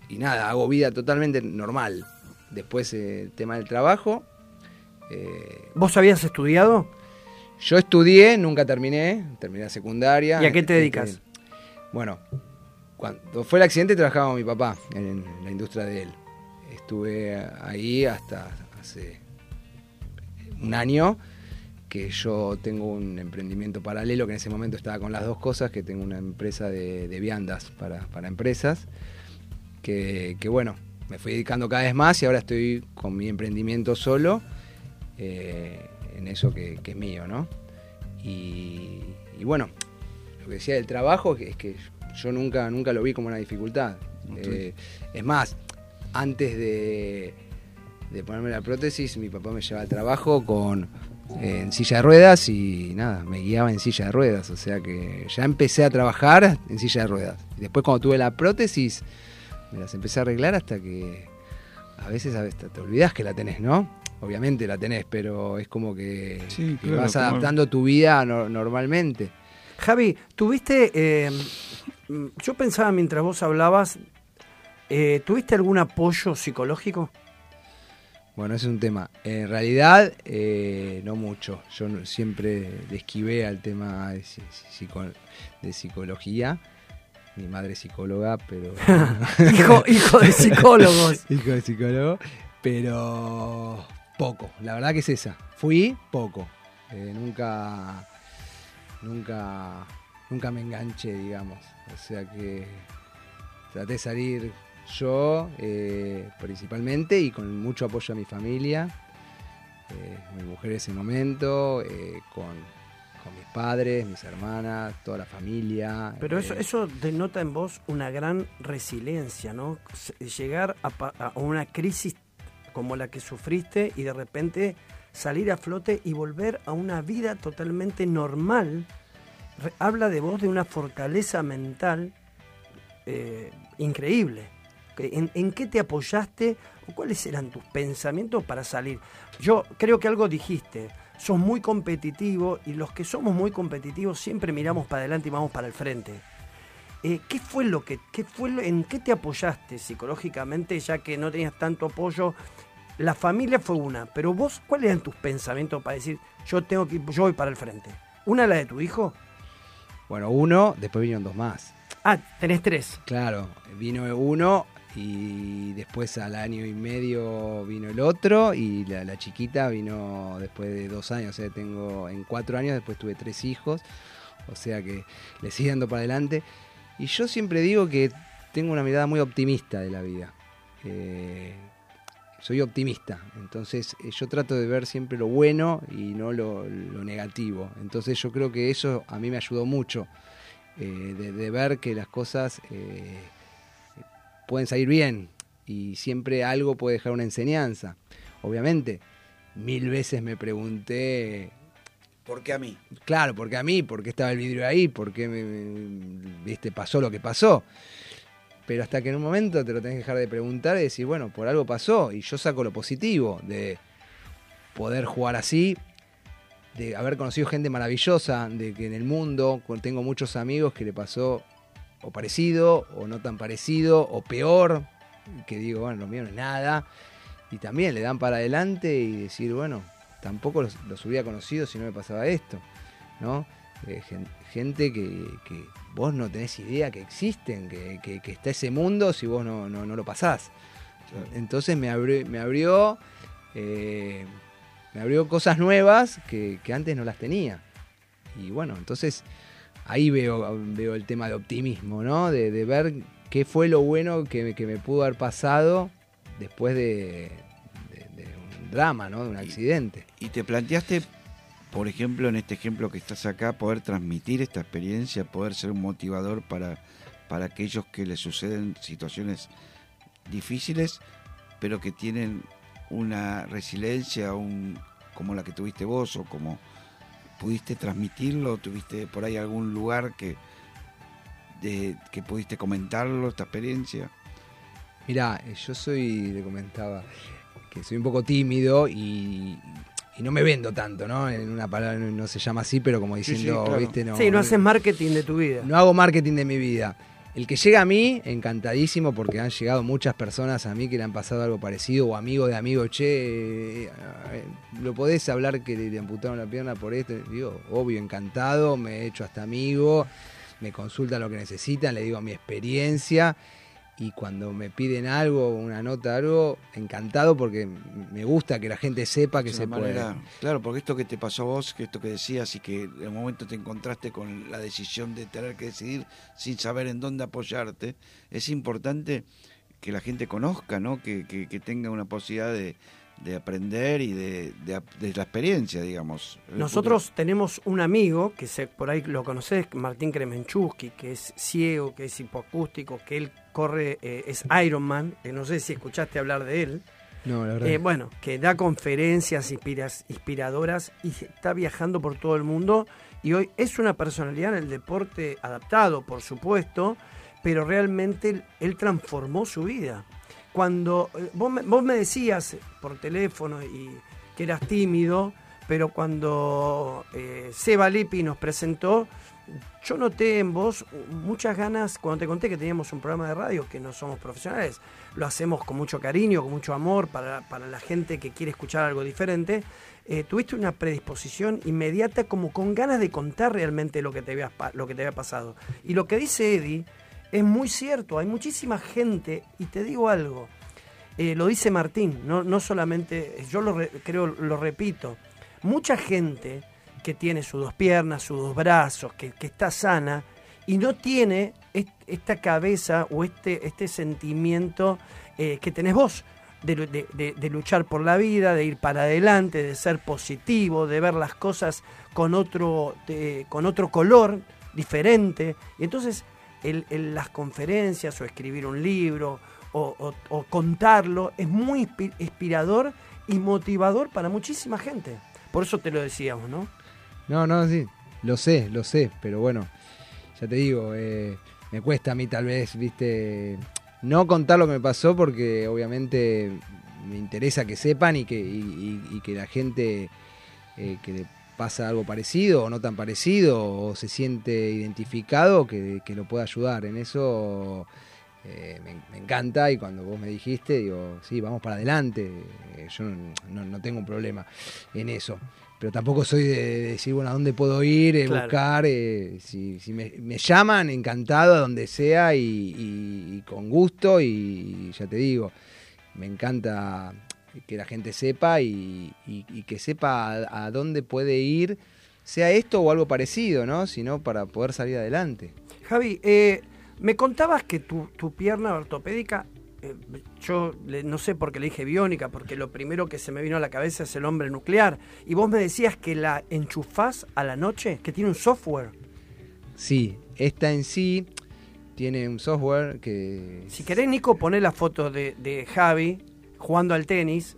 y nada, hago vida totalmente normal. Después eh, el tema del trabajo. eh, ¿Vos habías estudiado? yo estudié, nunca terminé, terminé la secundaria. ¿Y a qué te Este, dedicas? bueno, cuando fue el accidente trabajaba con mi papá en, la industria de él. Estuve ahí hasta hace un año que yo tengo un emprendimiento paralelo que en ese momento estaba con las dos cosas, que tengo una empresa de, de viandas para, para empresas, que, que, bueno, me fui dedicando cada vez más y ahora estoy con mi emprendimiento solo eh, en eso que, que es mío, ¿no? Y, y bueno, lo que decía del trabajo es que yo nunca, nunca lo vi como una dificultad. Eh, es más, antes de, de ponerme la prótesis, mi papá me llevaba al trabajo con en silla de ruedas y nada, me guiaba en silla de ruedas. O sea que ya empecé a trabajar en silla de ruedas. Y después cuando tuve la prótesis, me las empecé a arreglar hasta que a veces, a veces te olvidas que la tenés, ¿no? Obviamente la tenés, pero es como que, Sí, que claro, vas como- adaptando tu vida no- normalmente. Javi, tuviste, eh, yo pensaba mientras vos hablabas, eh, ¿tuviste algún apoyo psicológico? Bueno, ese es un tema. En realidad, eh, no mucho. Yo no- siempre le esquivé al tema de psicología. Mi madre es psicóloga, pero... hijo, hijo de psicólogos. hijo de psicólogo, pero poco. La verdad que es esa. Fui poco. Eh, nunca, nunca, nunca me enganché, digamos. O sea que traté de salir yo, eh, principalmente, y con mucho apoyo a mi familia. eh, mi mujer ese momento, con, mis padres, mis hermanas, toda la familia. Pero eso, eso denota en vos una gran resiliencia, ¿no? Llegar a una crisis como la que sufriste y de repente salir a flote y volver a una vida totalmente normal, habla de vos de una fortaleza mental eh, increíble. ¿En, ¿En, qué te apoyaste o cuáles eran tus pensamientos para salir? Yo creo que algo dijiste, sos muy competitivo y los que somos muy competitivos siempre miramos para adelante y vamos para el frente. Eh, ¿Qué fue lo que, qué fue en qué te apoyaste psicológicamente ya que no tenías tanto apoyo la familia fue una, pero vos, ¿cuáles eran tus pensamientos para decir, yo tengo que yo voy para el frente? ¿Una la de tu hijo? Bueno, uno, después vinieron dos más. Ah, tenés tres. Claro, vino uno y después al año y medio vino el otro y la, chiquita vino después de dos años, o sea, tengo en cuatro años, después tuve tres hijos, o sea que le sigue dando para adelante. Y yo siempre digo que tengo una mirada muy optimista de la vida. Eh, soy optimista, entonces eh, yo trato de ver siempre lo bueno y no lo, negativo. Entonces yo creo que eso a mí me ayudó mucho, eh, de, ver que las cosas pueden salir bien y siempre algo puede dejar una enseñanza. Obviamente, mil veces me pregunté... ¿Por qué a mí? Claro, porque a mí, porque estaba el vidrio ahí, porque me, viste, pasó lo que pasó pero hasta que en un momento te lo tenés que dejar de preguntar y decir, bueno, por algo pasó, y yo saco lo positivo de poder jugar así, de haber conocido gente maravillosa, de que en el mundo tengo muchos amigos que le pasó o parecido, o no tan parecido, o peor, que digo, bueno, lo mío no es nada, y también le dan para adelante y decir, bueno, tampoco los, los hubiera conocido si no me pasaba esto, ¿no? Eh, gente que, vos no tenés idea que existen, que, está ese mundo si vos no, lo pasás. Entonces me abrió, me abrió, eh, me abrió cosas nuevas que, antes no las tenía. Y bueno, entonces ahí veo, veo el tema de optimismo, ¿no? De, ver qué fue lo bueno que, me pudo haber pasado después de, un drama, ¿no? De un accidente. y te planteaste por ejemplo, en este ejemplo que estás acá, poder transmitir esta experiencia, poder ser un motivador para, para aquellos que les suceden situaciones difíciles, pero que tienen una resiliencia un, como la que tuviste vos o como pudiste transmitirlo, tuviste por ahí algún lugar que, de, que pudiste comentarlo, esta experiencia. Mirá, yo soy, le comentaba, que soy un poco tímido y y no me vendo tanto, ¿no? En una palabra no se llama así, pero como diciendo, sí, ¿viste? No, sí, no haces marketing de tu vida. No hago marketing de mi vida. El que llega a mí, encantadísimo, porque han llegado muchas personas a mí que le han pasado algo parecido, o amigo de amigo, che, eh, ¿lo podés hablar que le amputaron la pierna por esto? Digo, obvio, encantado, me he hecho hasta amigo, me consultan lo que necesitan, le digo mi experiencia y cuando me piden algo, una nota, algo, encantado porque me gusta que la gente sepa que se puede. Claro, porque esto que te pasó a vos, que esto que decías y que en un momento te encontraste con la decisión de tener que decidir sin saber en dónde apoyarte, es importante que la gente conozca, ¿no? que, que tenga una posibilidad de, de aprender y de, de, la experiencia, digamos. Nosotros tenemos un amigo, que se, por ahí lo conoces, Martín Kremenchuski, que es ciego, que es hipoacústico, que él corre, eh, es Ironman, que no sé si escuchaste hablar de él. No, la verdad. Eh, bueno, que da conferencias inspiradoras y está viajando por todo el mundo y hoy es una personalidad en el deporte adaptado, por supuesto, pero realmente él transformó su vida cuando eh, vos me, decías por teléfono y que eras tímido, pero cuando eh, Seba Lipi nos presentó, yo noté en vos muchas ganas, cuando te conté que teníamos un programa de radio, que no somos profesionales, lo hacemos con mucho cariño, con mucho amor para, la gente que quiere escuchar algo diferente, eh, tuviste una predisposición inmediata como con ganas de contar realmente lo que, te había, lo que te había pasado. Y lo que dice Eddie es muy cierto, hay muchísima gente, y te digo algo, eh, lo dice Martín, no, no solamente, yo lo creo, lo repito, mucha gente que tiene sus dos piernas, sus dos brazos, que, está sana y no tiene esta cabeza o este, este sentimiento eh, que tenés vos. de, luchar por la vida, de ir para adelante, de ser positivo, de ver las cosas con otro, con otro color diferente. Y entonces el, las conferencias o escribir un libro o, contarlo es muy inspirador y motivador para muchísima gente. Por eso te lo decíamos, ¿no? No, no, sí, lo sé, lo sé, pero bueno, ya te digo, eh, me cuesta a mí tal vez, viste, no contar lo que me pasó porque obviamente me interesa que sepan y que, que la gente eh, que pasa algo parecido o no tan parecido o se siente identificado que, lo pueda ayudar. En eso eh, me, encanta y cuando vos me dijiste, digo, sí, vamos para adelante. Eh, yo no, tengo un problema en eso pero tampoco soy de, decir, bueno, ¿a dónde puedo ir, buscar? si, me, llaman, encantado, a donde sea y, con gusto. Y ya te digo, me encanta que la gente sepa y, que sepa a, dónde puede ir, sea esto o algo parecido, ¿no? Sino para poder salir adelante. Javi, eh, me contabas que tu, tu pierna ortopédica eh, yo no sé por qué le dije biónica, porque lo primero que se me vino a la cabeza es el hombre nuclear. Y vos me decías que la enchufás a la noche, que tiene un software. Sí, esta en sí tiene un software que... Si querés, Nico, poné la foto de, Javi jugando al tenis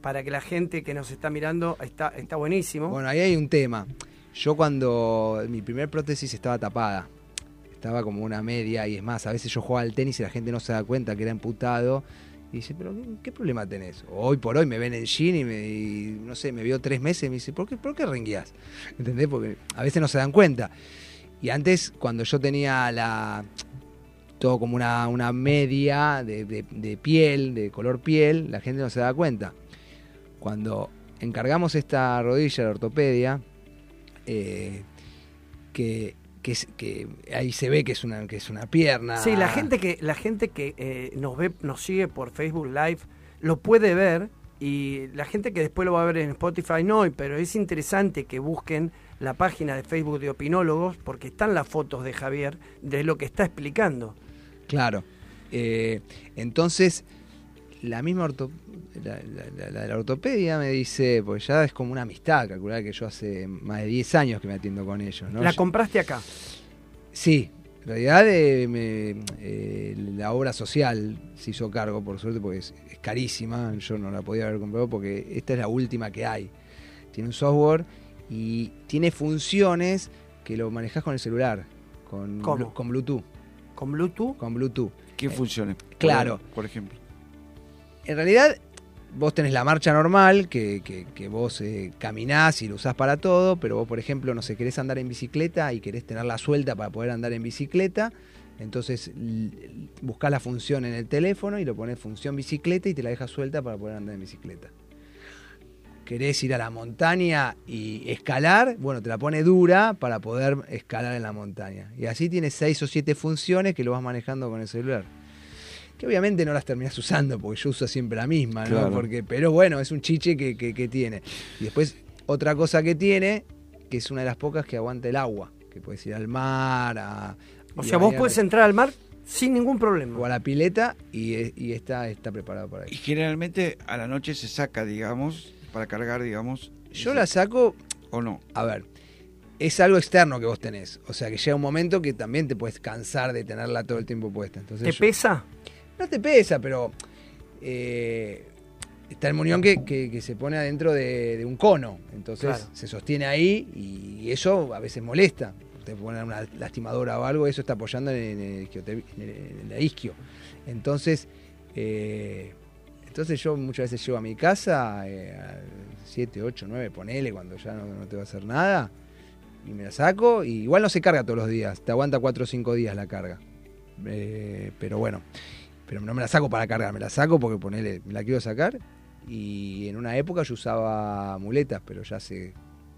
para que la gente que nos está mirando está, está buenísimo. Bueno, ahí hay un tema. Yo cuando mi primer prótesis estaba tapada, estaba como una media y es más, a veces yo jugaba al tenis y la gente no se da cuenta que era emputado. Y dice, pero ¿qué, problema tenés? hoy por hoy me ven en jean y, me, no sé, me vio tres meses y me dice, ¿por qué, por qué? ¿Entendés? Porque a veces no se dan cuenta. Y antes, cuando yo tenía la todo como una, una media de, piel, de color piel, la gente no se da cuenta. Cuando encargamos esta rodilla de ortopedia, eh, que que, que, ahí se ve que es una que es una pierna. Sí, la gente que la gente que eh, nos ve nos sigue por Facebook Live lo puede ver y la gente que después lo va a ver en Spotify no, pero es interesante que busquen la página de Facebook de Opinólogos porque están las fotos de Javier de lo que está explicando. Claro. Eh, entonces, la misma orto, la, la, ortopedia me dice, pues ya es como una amistad, calcular que yo hace más de 10 años que me atiendo con ellos. ¿La compraste acá? Sí, en realidad eh, eh, la obra social se hizo cargo, por suerte, porque es, carísima, yo no la podía haber comprado porque esta es la última que hay. Tiene un software y tiene funciones que lo manejas con el celular, con, con Bluetooth. ¿Con Bluetooth? Con Bluetooth. ¿Qué funciones? Claro. Por ejemplo. En realidad, vos tenés la marcha normal, que, que, vos eh, caminás y lo usás para todo, pero vos, por ejemplo, no sé, querés andar en bicicleta y querés tenerla suelta para poder andar en bicicleta, entonces buscás la función en el teléfono y lo pones función bicicleta y te la dejas suelta para poder andar en bicicleta. Querés ir a la montaña y escalar, bueno, te la pone dura para poder escalar en la montaña. Y así tienes seis o siete funciones que lo vas manejando con el celular que obviamente no las terminas usando, porque yo uso siempre la misma, ¿no? Porque, pero bueno, es un chiche que, que, tiene. Y después, otra cosa que tiene, que es una de las pocas que aguanta el agua, que puedes ir al mar, a... O sea, vos puedes entrar al mar sin ningún problema. O a la pileta y, y está, está preparado para eso. Y generalmente a la noche se saca, digamos, para cargar, digamos. Yo la saco... ¿O no? A ver, es algo externo que vos tenés. O sea, que llega un momento que también te puedes cansar de tenerla todo el tiempo puesta. Entonces ¿Te pesa? no te pesa, pero eh, está el muñón que, se pone adentro de, un cono. Entonces se sostiene ahí y eso a veces molesta. Te ponen una lastimadora o algo, eso está apoyando en el, isquio. Entonces, eh, entonces yo muchas veces llego a mi casa, eh, 7, 8, 9, ponele, cuando ya no, te va a hacer nada, y me la saco. Y igual no se carga todos los días, te aguanta 4 o 5 días la carga. Eh, pero bueno, pero no me la saco para cargar, me la saco porque ponele, me la quiero sacar. Y en una época yo usaba muletas, pero ya hace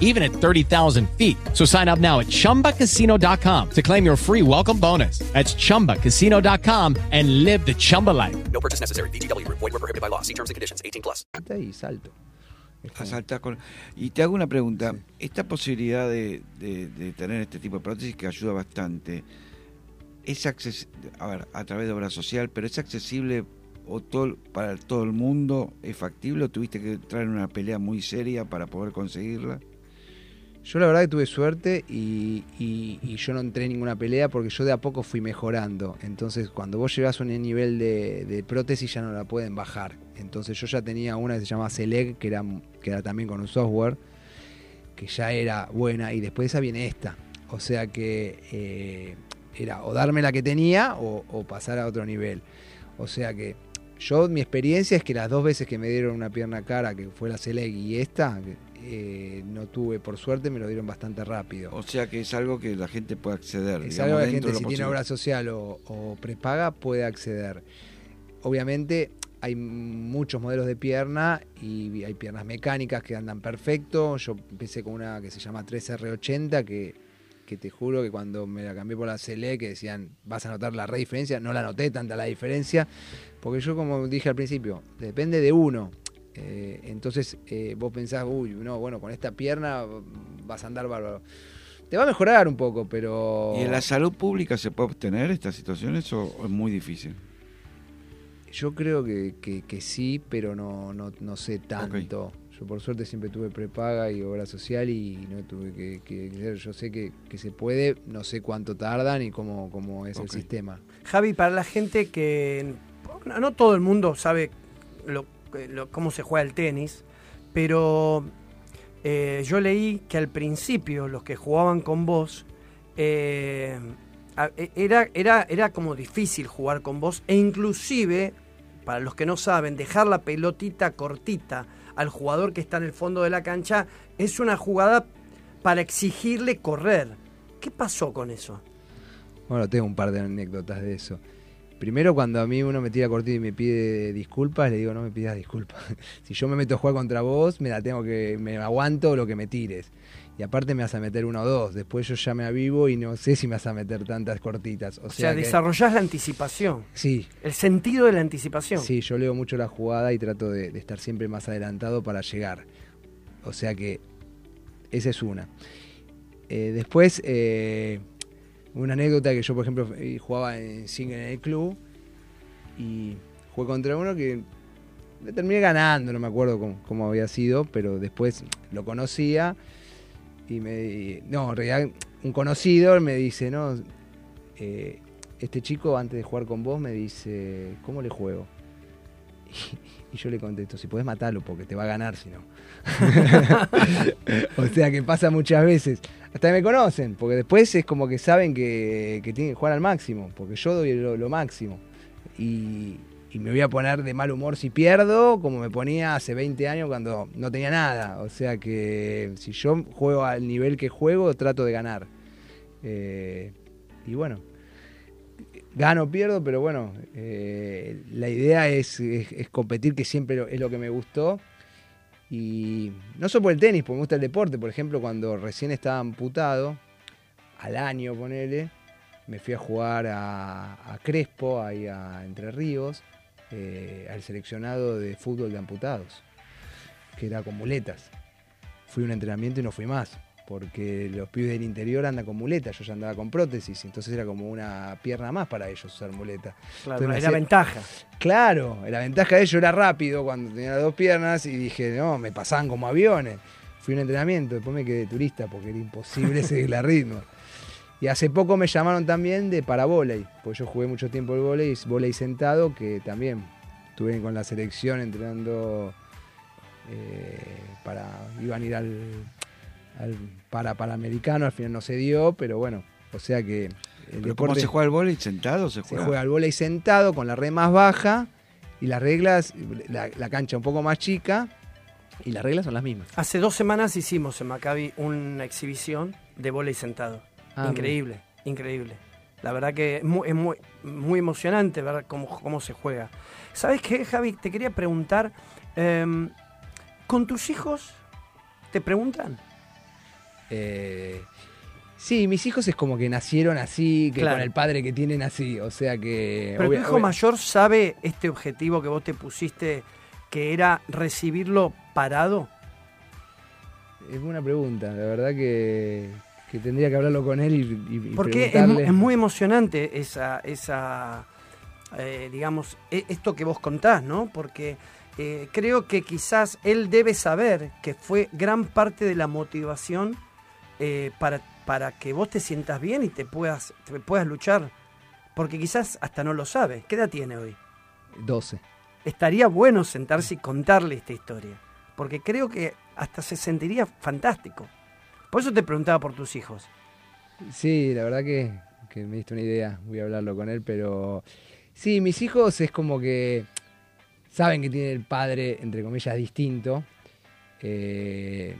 even at 30,000 feet. So sign up now at chumbacasino.com to claim your free welcome bonus. That's chumbacasino.com and live the Chumba life. No purchase necessary. VGW Group. Void were prohibited by law. See terms and conditions. 18 plus. Y salto. Es A como- saltar con- Y te hago una pregunta. Esta posibilidad de, de- de tener este tipo de prótesis que ayuda bastante, es acces- a ver, a través de obra social, pero es accesible o todo, para todo el mundo, es factible o tuviste que entrar en una pelea muy seria para poder conseguirla. Yo la verdad que tuve suerte y, yo no entré en ninguna pelea porque yo de a poco fui mejorando. Entonces cuando vos llegás a un nivel de, prótesis ya no la pueden bajar. Entonces yo ya tenía una que se llama Select, que era, que era también con un software, que ya era buena y después de esa viene esta. O sea que eh, era o darme la que tenía o, o pasar a otro nivel. O sea que yo mi experiencia es que las dos veces que me dieron una pierna cara, que fue la Select y esta, eh, no tuve, por suerte me lo dieron bastante rápido. O sea que es algo que la gente puede acceder. Es digamos, algo que la gente si tiene posible. obra social o, o prepaga puede acceder. Obviamente hay muchos modelos de pierna y hay piernas mecánicas que andan perfecto. Yo empecé con una que se llama 3R80 que, que te juro que cuando me la cambié por la CLE que decían vas a notar la re diferencia, no la noté tanta la diferencia, porque yo como dije al principio, depende de uno. Eh, entonces eh, vos pensás, uy, no, bueno, con esta pierna vas a andar bárbaro. Te va a mejorar un poco, pero... ¿Y en la salud pública se puede obtener estas situaciones o es muy difícil? Yo creo que, que- que sí, pero no, no, no sé tanto. Yo por suerte siempre tuve prepaga y obra social y no tuve que, que- que- yo sé que, que se puede, no sé cuánto tardan y cómo, cómo es el sistema. Javi, para la gente que no, no todo el mundo sabe lo- lo- cómo se juega el tenis, pero eh, yo leí que al principio los que jugaban con vos eh, e- era, era, era como difícil jugar con vos e inclusive, para los que no saben, dejar la pelotita cortita al jugador que está en el fondo de la cancha es una jugada para exigirle correr. ¿Qué pasó con eso? Bueno, tengo un par de anécdotas de eso. Primero, cuando a mí uno me tira cortito y me pide disculpas, le digo, no me pidas disculpas. si yo me meto a jugar contra vos, me la tengo que, me aguanto lo que me tires. Y aparte me vas a meter uno o dos. Después yo ya me avivo y no sé si me vas a meter tantas cortitas. O, O sea, que- desarrollás la anticipación. Sí. El sentido de la anticipación. Sí, yo leo mucho la jugada y trato de, de estar siempre más adelantado para llegar. O sea que esa es una. Eh, después, eh, una anécdota que yo, por ejemplo, eh, jugaba en single en el club y jugué contra uno que le terminé ganando, no me acuerdo cómo, había sido, pero después lo conocía y me... No, en realidad un conocido me dice, no, eh, este chico antes de jugar con vos me dice, ¿cómo le juego? Y, y yo le contesto, si podés matarlo porque te va a ganar si no. o sea que pasa muchas veces. Hasta que me conocen, porque después es como que saben que, que tienen que jugar al máximo, porque yo doy lo, máximo. Y, me voy a poner de mal humor si pierdo, como me ponía hace 20 años cuando no tenía nada. O sea que si yo juego al nivel que juego, trato de ganar. Eh, y bueno, gano pierdo, pero bueno, eh, la idea es, competir, que siempre es lo que me gustó. Y no solo por el tenis, porque me gusta el deporte. Por ejemplo, cuando recién estaba amputado, al año, ponele, me fui a jugar a, Crespo, ahí a Entre Ríos, eh, al seleccionado de fútbol de amputados, que era con muletas. Fui a un entrenamiento y no fui más, porque los pibes del interior andan con muletas, yo ya andaba con prótesis, entonces era como una pierna más para ellos usar muletas. Claro, Entonces era hacía- ventaja. Claro, la ventaja de ellos era rápido cuando tenía las dos piernas y dije, no, me pasaban como aviones. Fui a un entrenamiento, después me quedé turista porque era imposible seguir la ritmo. Y hace poco me llamaron también de para volei, porque yo jugué mucho tiempo el volei, volei sentado, que también estuve con la selección entrenando eh, para, iban a ir al, al para Panamericano, al final no se dio, pero bueno, o sea que el ¿Pero cómo se juega el vóley sentado? Se se juega, juega al vóley sentado con la red más baja y las reglas, la, la cancha un poco más chica y las reglas son las mismas. Hace dos semanas hicimos en Maccabi una exhibición de volei sentado. Ah, increíble, increíble. La verdad que es muy, es muy, muy emocionante ver cómo, cómo se juega. ¿Sabes qué, Javi? Te quería preguntar, em, ¿con tus hijos te preguntan? Eh, sí, mis hijos es como que nacieron así, que Claro. con el padre que tienen así. O sea que. Pero tu hijo obvia- mayor sabe este objetivo que vos te pusiste, que era recibirlo parado. Es buena pregunta. La verdad que, que tendría que hablarlo con él y, y- Porque preguntarle. es muy emocionante esa, esa eh, digamos, e- esto que vos contás, ¿no? Porque eh, creo que quizás él debe saber que fue gran parte de la motivación eh, para, para que vos te sientas bien y te puedas, te puedas luchar. Porque quizás hasta no lo sabe. ¿Qué edad tiene hoy? 12. Estaría bueno sentarse y contarle esta historia. Porque creo que hasta se sentiría fantástico. Por eso te preguntaba por tus hijos. Sí, la verdad que, que me diste una idea. Voy a hablarlo con él, pero. Sí, mis hijos es como que saben que tiene el padre, entre comillas, distinto. Eh,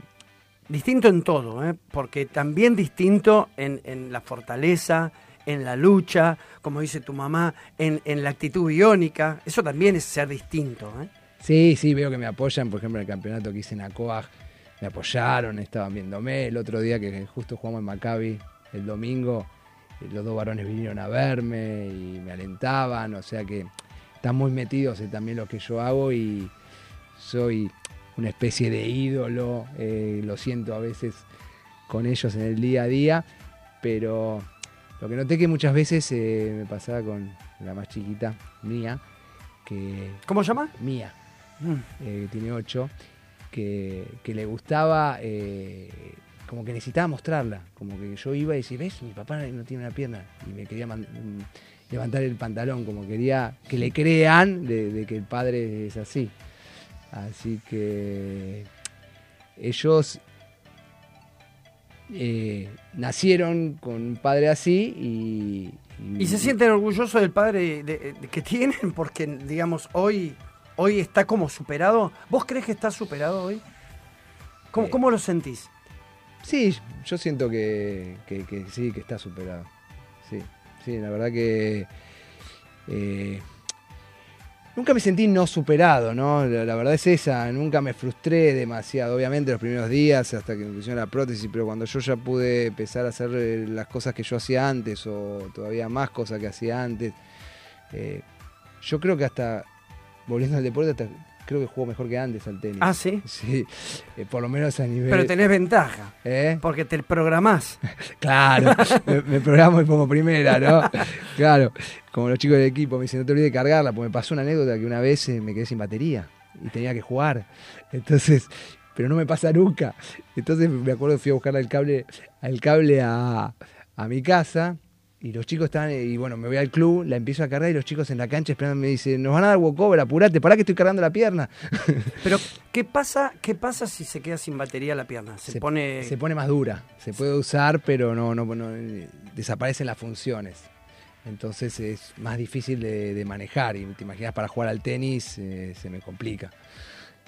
Distinto en todo, ¿eh? porque también distinto en, la fortaleza, en la lucha, como dice tu mamá, en, la actitud biónica. Eso también es ser distinto. ¿eh? Sí, sí, veo que me apoyan, por ejemplo, en el campeonato que hice en Acoag, me apoyaron, estaban viéndome. El otro día que justo jugamos en Maccabi, el domingo, eh, los dos varones vinieron a verme y me alentaban, o sea que están muy metidos en también lo que yo hago y soy una especie de ídolo, eh, lo siento a veces con ellos en el día a día, pero lo que noté que muchas veces eh, me pasaba con la más chiquita, mía, que... ¿Cómo se llama? Mía Mm. eh, tiene ocho, que, que le gustaba, como que necesitaba mostrarla, como que yo iba y decía, ¿ves? Mi papá no tiene una pierna, y me quería mm, levantar el pantalón, como quería que le crean de, de que el padre es así. Así que ellos eh, nacieron con un padre así y... Y se sienten orgullosos del padre de- de- que tienen porque, digamos, hoy, hoy está como superado. ¿Vos crees que está superado hoy? ¿Cómo, Eh. cómo lo sentís? Sí, yo siento que, que- que sí, que está superado. Sí, sí, la verdad que eh, nunca me sentí no superado, ¿no? La, verdad es esa, nunca me frustré demasiado, obviamente los primeros días hasta que me pusieron la prótesis, pero cuando yo ya pude empezar a hacer eh, las cosas que yo hacía antes o todavía más cosas que hacía antes, eh, yo creo que hasta, volviendo al deporte, hasta creo que juego mejor que antes al tenis. Ah, sí. Sí, eh, por lo menos a nivel... Pero tenés ventaja. ¿Eh? Porque te programás. Claro, me, me programo y pongo primera, ¿no? Claro, como los chicos del equipo me dicen, no te olvides de cargarla, porque me pasó una anécdota que una vez eh, me quedé sin batería y tenía que jugar. Entonces, pero no me pasa nunca. Entonces me acuerdo que fui a buscar el cable, al cable a, a mi casa y los chicos estaban, y bueno, me voy al club, la empiezo a cargar y los chicos en la cancha esperando me dicen, nos van a dar walkover, apurate, pará que estoy cargando la pierna. Pero, ¿qué pasa, ¿qué pasa si se queda sin batería la pierna? Se, pone... se pone más dura. Se puede usar, pero no, no, no, eh, desaparecen las funciones. Entonces es más difícil de, de manejar. Y te imaginas para jugar al tenis eh, se me complica.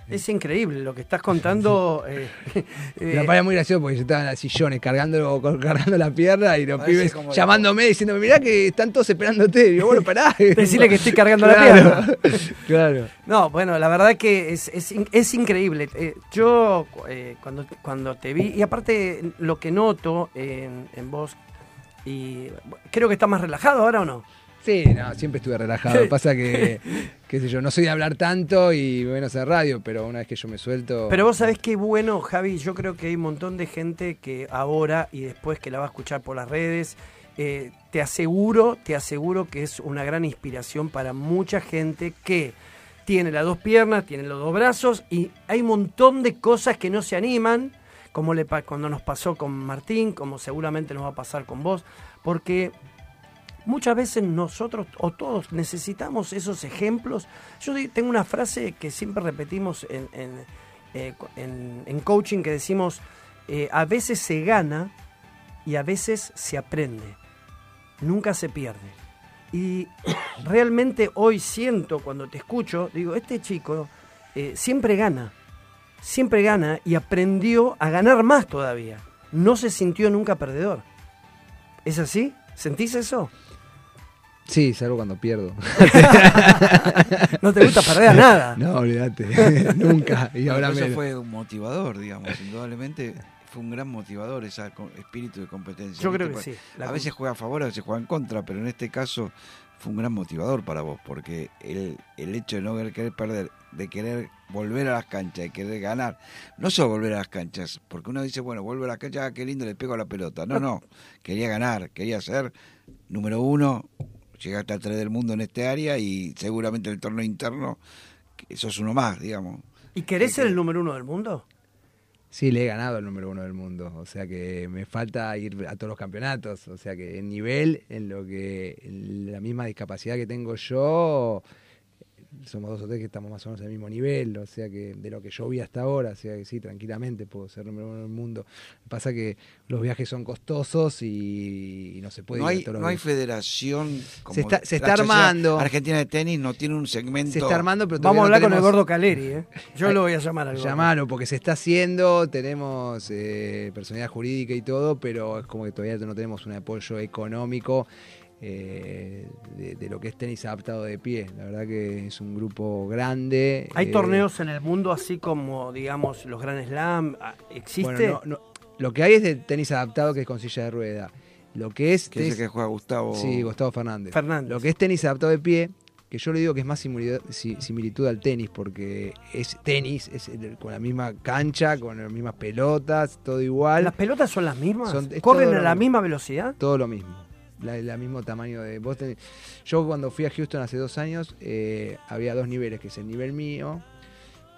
Es increíble lo que estás contando. eh, eh, Me parece muy gracioso porque yo estaba en los sillones cargando, cargando la pierna y los pibes la- llamándome diciéndome, mirá que están todos esperándote. Y digo, bueno, pará. Decirle que estoy cargando la pierna. claro. No, bueno, la verdad que es, es, es increíble. Eh, yo eh, cuando, cuando te vi, y aparte lo que noto en, en vos, y creo que está más relajado ahora o no. Sí, no, siempre estuve relajado. Pasa que, qué sé yo, no soy de hablar tanto y bueno hacer radio, pero una vez que yo me suelto... Pero vos sabés qué bueno, Javi, yo creo que hay un montón de gente que ahora y después que la va a escuchar por las redes, eh, te aseguro, te aseguro que es una gran inspiración para mucha gente que tiene las dos piernas, tiene los dos brazos y hay un montón de cosas que no se animan, como le, cuando nos pasó con Martín, como seguramente nos va a pasar con vos, porque muchas veces nosotros o todos necesitamos esos ejemplos. Yo tengo una frase que siempre repetimos en, en, eh, coaching que decimos, eh, a veces se gana y a veces se aprende, nunca se pierde. Y realmente hoy siento, cuando te escucho, digo, este chico eh, siempre gana, siempre gana y aprendió a ganar más todavía. No se sintió nunca perdedor. ¿Es así? ¿Sentís eso? Sí, salvo cuando pierdo. No te gusta perder a nada. No, olvídate. Nunca. Y ahora Eso menos. fue un motivador, digamos, indudablemente. fue un gran motivador ese espíritu de competencia. Yo creo que sí. La a veces juega a favor, a veces juega en contra, pero en este caso fue un gran motivador para vos, porque el, el hecho de no querer perder, de querer volver a las canchas, de querer ganar, no solo volver a las canchas, porque uno dice, bueno, vuelve a las canchas, ah, qué lindo, le pego a la pelota. No, no, quería ganar, quería ser número uno, llegaste a tres del mundo en este área y seguramente en el torneo interno que sos uno más, digamos. ¿Y querés ser el número uno del mundo? Sí, le he ganado el número uno del mundo. O sea que me falta ir a todos los campeonatos. O sea que en nivel, en lo que en la misma discapacidad que tengo yo, somos dos o tres que estamos más o menos al mismo nivel. O sea que de lo que yo vi hasta ahora, o sea que sí, tranquilamente puedo ser número uno del mundo. Lo que pasa que los viajes son costosos y, y no se puede No ir a hay, todos los no hay viajes. federación como Se está- se está armando. Argentina de tenis no tiene un segmento. Se está armando, pero Vamos a hablar no con el gordo Caleri, ¿eh? Yo lo voy a llamar al. Llamalo, porque se está haciendo, tenemos eh, personalidad jurídica y todo, pero es como que todavía no tenemos un apoyo económico eh, de, de lo que es tenis adaptado de pie. La verdad que es un grupo grande. ¿Hay eh, torneos en el mundo así como, digamos, los Grand Slam? Ah, ¿Existe? bueno, no- no, lo que hay es de tenis adaptado que es con silla de rueda. Lo que es... Que es el tenis- que juega Gustavo. Sí, Gustavo Fernández. Fernández. Lo que es tenis adaptado de pie, que yo le digo que es más similitud, si- similitud al tenis, porque es tenis, es con la misma cancha, con las mismas pelotas, todo igual. ¿Las pelotas son las mismas? Son- ¿Corren a la mismo. misma velocidad? Todo lo mismo. La, la mismo tamaño de. Vos tenés- yo cuando fui a Houston hace dos años, eh, había dos niveles, que es el nivel mío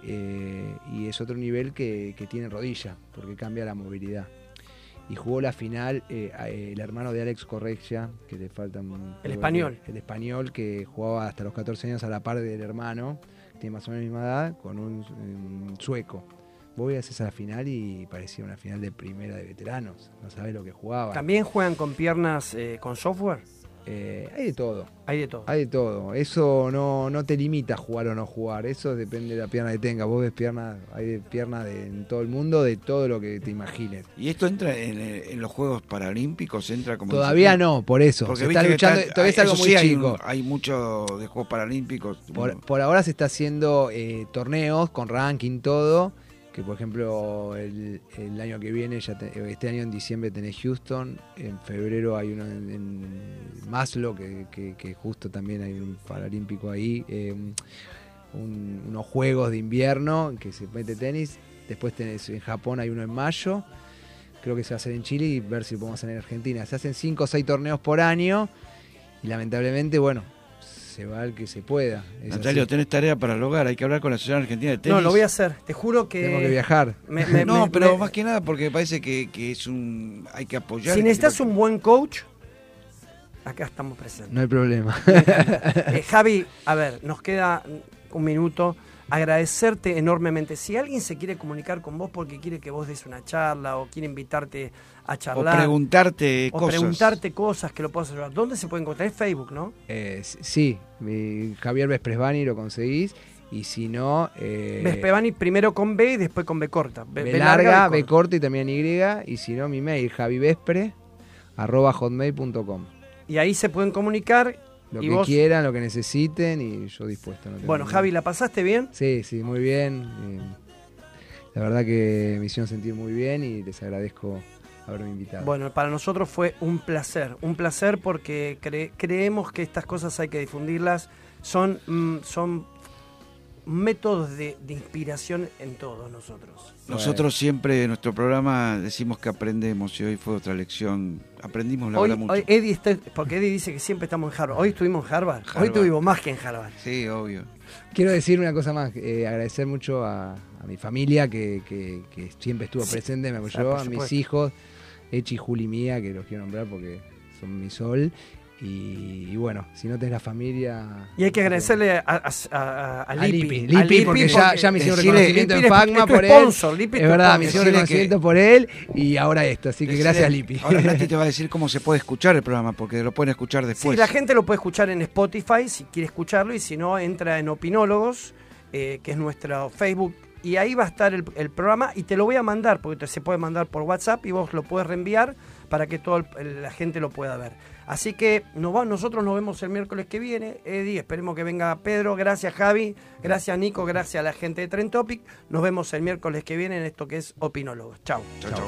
eh, y es otro nivel que, que tiene rodilla, porque cambia la movilidad. Y jugó la final eh, el hermano de Alex Correggia, que le falta un- El español. El español que jugaba hasta los 14 años a la par del hermano, que tiene más o menos la misma edad, con un, un sueco. Vos veías a la final y parecía una final de primera de veteranos. No sabés lo que jugaba. ¿También juegan con piernas eh, con software? Eh, hay de todo. Hay de todo. Hay de todo. Eso no, no te limita a jugar o no jugar. Eso depende de la pierna que tengas. Vos ves piernas, hay de piernas de, en todo el mundo, de todo lo que te imagines. ¿Y esto entra en, en los Juegos Paralímpicos? ¿Entra como Todavía no, por eso. Porque se está luchando, está- todavía es algo muy sí, hay, chico. un- hay mucho de Juegos Paralímpicos. Por, por ahora se está haciendo eh, torneos con ranking, todo. Que por ejemplo el, año que viene, ya te- este año en diciembre tenés Houston, en febrero hay uno en, en Maslow, que, justo también hay un paralímpico ahí, un- unos juegos de invierno que se mete tenis. Después tenés en Japón hay uno en mayo, creo que se va a hacer en Chile y ver si podemos hacer en Argentina. Se hacen 5 o 6 torneos por año y lamentablemente, bueno, se va el que se pueda. Es Natalio, así. tenés tarea para el hogar. Hay que hablar con la Asociación Argentina de Tenis. No, lo voy a hacer. Te juro que... Tengo que viajar. me- me- no, me- pero me- más que nada porque me parece que, que es un. Hay que apoyar. Si necesitas un buen coach, acá estamos presentes. No hay problema. Eh, Javi, a ver, nos queda un minuto. Agradecerte enormemente. Si alguien se quiere comunicar con vos porque quiere que vos des una charla o quiere invitarte a O charlar preguntarte o cosas. preguntarte cosas que lo puedas ayudar, ¿dónde se puede encontrar? Es Facebook, ¿no? Eh, sí, mi Javier Vespresbani lo conseguís. Y si no. Eh, Vespevani primero con B y después con B corta. B, B B larga, B B corta y también Y. Y si no, mi mail, javivespre, arroba hotmail.com. Y ahí se pueden comunicar. Lo y que vos, quieran, lo que necesiten y yo dispuesto. no bueno, Javi, ¿la pasaste bien? Sí, sí, muy bien. eh, la verdad que me hicieron sentir muy bien y les agradezco haberme invitado. Bueno, para nosotros fue un placer, un placer porque cre- creemos que estas cosas hay que difundirlas. Son, mm, son métodos de, de inspiración en todos nosotros. Nosotros siempre en nuestro programa decimos que aprendemos y hoy fue otra lección. Aprendimos la Hoy, verdad mucho. hoy Eddie está, porque Eddie dice que siempre estamos en Harvard. Hoy estuvimos en Harvard. Hoy Harvard. tuvimos más que en Harvard. Sí, obvio. Quiero decir una cosa más, eh, agradecer mucho a, a mi familia que, que- que siempre estuvo Sí. presente, me Ah, apoyó, por a mis hijos, Echi y Juli Mía, que los quiero nombrar porque son mi sol. Y, y bueno, si no tenés la familia... Y hay que agradecerle a, a, a- a A Lipi. Lipi, A Lipi, porque ya, ya me hicieron decirle- reconocimiento Lipi en Fagma por él. sponsor, Lipi es verdad, me hicieron reconocimiento por él y ahora esto. Así que Decirle- gracias, Lipi. Ahora Nati te va a decir cómo se puede escuchar el programa, porque lo pueden escuchar después. Sí, la gente lo puede escuchar en Spotify si quiere escucharlo y si no, entra en Opinólogos, eh, que es nuestro Facebook y ahí va a estar el, el programa y te lo voy a mandar, porque te- se puede mandar por WhatsApp y vos lo puedes reenviar para que toda la gente lo pueda ver. Así que nos va- nosotros nos vemos el miércoles que viene. Eddie, esperemos que venga Pedro. Gracias Javi, gracias Nico, gracias a la gente de Trend Topic. Nos vemos el miércoles que viene en esto que es Opinólogos. Chao. Chau, chau.